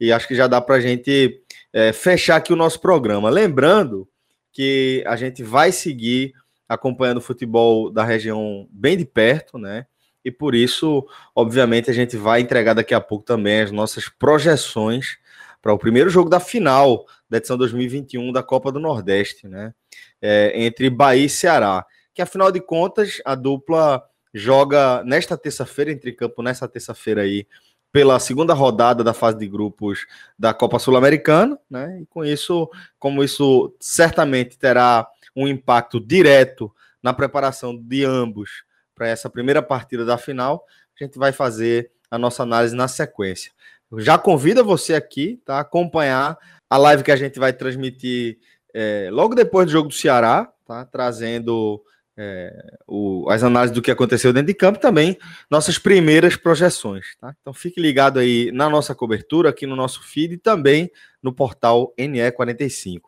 E acho que já dá para a gente é, fechar aqui o nosso programa. Lembrando que a gente vai seguir acompanhando o futebol da região bem de perto, né? E por isso, obviamente, a gente vai entregar daqui a pouco também as nossas projeções para o primeiro jogo da final da edição 2021 da Copa do Nordeste, né? É, entre Bahia e Ceará. Que afinal de contas, a dupla joga nesta terça-feira, entre campo nesta terça-feira aí, pela segunda rodada da fase de grupos da Copa Sul-Americana, né? E com isso, como isso certamente terá um impacto direto na preparação de ambos para essa primeira partida da final, a gente vai fazer a nossa análise na sequência. Já convido você aqui, tá? Acompanhar a live que a gente vai transmitir é, logo depois do jogo do Ceará, tá? Trazendo é, o, as análises do que aconteceu dentro de campo também nossas primeiras projeções. Tá? Então fique ligado aí na nossa cobertura, aqui no nosso feed e também no portal NE45.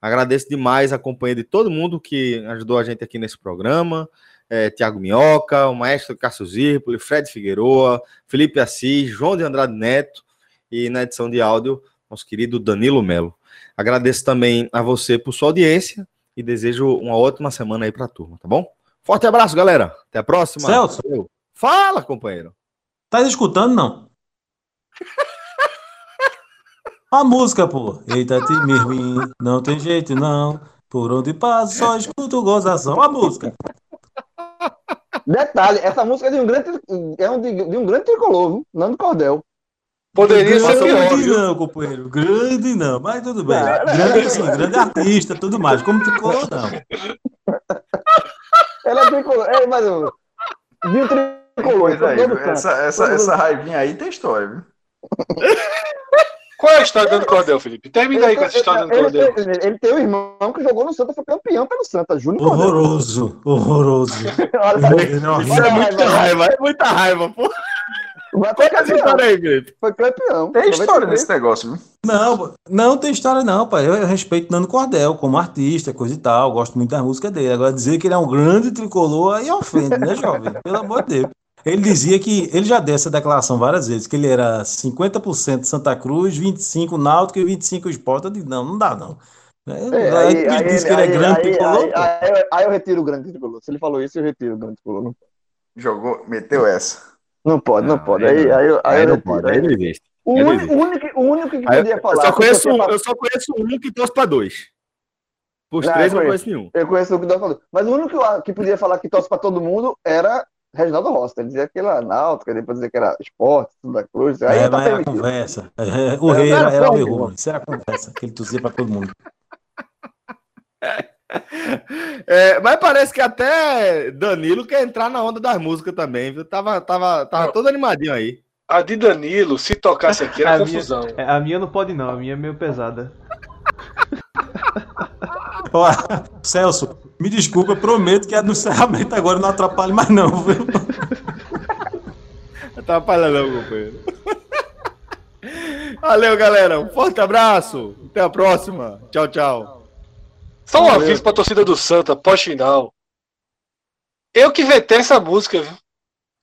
Agradeço demais a companhia de todo mundo que ajudou a gente aqui nesse programa. É, Tiago Minhoca, o maestro Cássio Zirpoli, Fred Figueroa, Felipe Assis, João de Andrade Neto e na edição de áudio, nosso querido Danilo Melo. Agradeço também a você por sua audiência e desejo uma ótima semana aí para a turma, tá bom? Forte abraço, galera. Até a próxima. Celso. Fala, companheiro. Tá escutando, não? (laughs) a música, pô. Eita, time ruim, não tem jeito, não. Por onde passa, só escuto gozação. A música. Detalhe, essa música é de um grande, é um, de, de um grande tricolor, viu? Nando Cordel. Poderia ser pior. Grande não, companheiro. Grande não, mas tudo bem. Grande sim, grande artista, tudo mais. Como tricolor, não. Ela é tricolor. É, mas eu. Viu tricolor. Pois aí, essa, essa, essa raivinha aí tem história, viu? Qual é a história do Cordel, Felipe? Termina aí com essa história do Cordel. Ele, ele, tem um irmão que jogou no Santa, foi campeão pelo Santa, Júnior Horroroso, horroroso. (laughs) Isso é muita raiva, é muita raiva, pô. Mas foi campeão. Aí, foi campeão. Tem história nesse negócio, viu? Não, não tem história não, pai. Eu respeito Nando Cordel como artista, coisa e tal. Gosto muito da música dele. Agora dizer que ele é um grande tricolor aí ofende, né, jovem? (laughs) Pelo amor de Deus. Ele dizia que ele já deu essa declaração várias vezes, que ele era 50% Santa Cruz, 25% Náutico e 25% Esporte. Eu disse, não, não dá, não. É, aí, aí, ele aí, disse que ele é grande tricolor. Aí, eu retiro o grande tricolor. Se ele falou isso, eu retiro o grande tricolor. Jogou, meteu essa. Não pode, não, não pode. Aí, aí, aí, aí não pode, aí ele existe. O, único, o, único, o que podia eu, falar. Eu só, conheço um, eu só conheço um que torce para dois. Por três eu não conheço nenhum. Eu conheço um que torce para dois. Mas o único que podia falar que torce para todo mundo era Reginaldo Rossi. Ele dizia que era náutica, depois dizia que era esporte, da cruz. Aí é, tá era conversa. É, o rei era, era o rei Isso era conversa, que ele torcia para todo mundo. (laughs) É, mas parece que até Danilo quer entrar na onda das músicas também, viu? Tava, tava, tava todo animadinho aí. A de Danilo, se tocasse aqui, era a confusão. Minha, é, a minha não pode, não. A minha é meio pesada. (laughs) Ó, Celso, me desculpa, eu prometo que no encerramento agora não atrapalhe mais, não, viu? (laughs) Atrapalha não, companheiro. Valeu, galera. Um forte abraço. Até a próxima. Tchau, tchau. Só um aviso pra torcida do Santa, pós-final. Eu que vetei essa música, viu?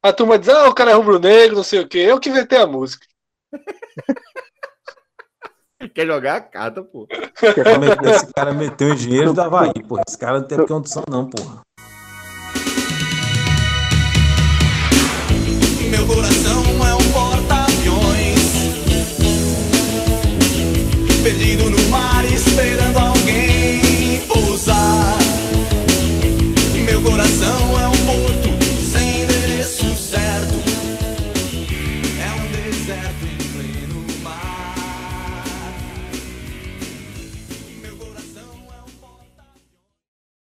A turma diz, ah, o cara é rubro-negro, não sei o quê. Eu que vetei a música. (laughs) Quer jogar a carta, pô. Esse cara meteu o dinheiro da Havaí, pô. Esse cara não tem condição, não, porra. Meu coração é um porta-aviões. Perdido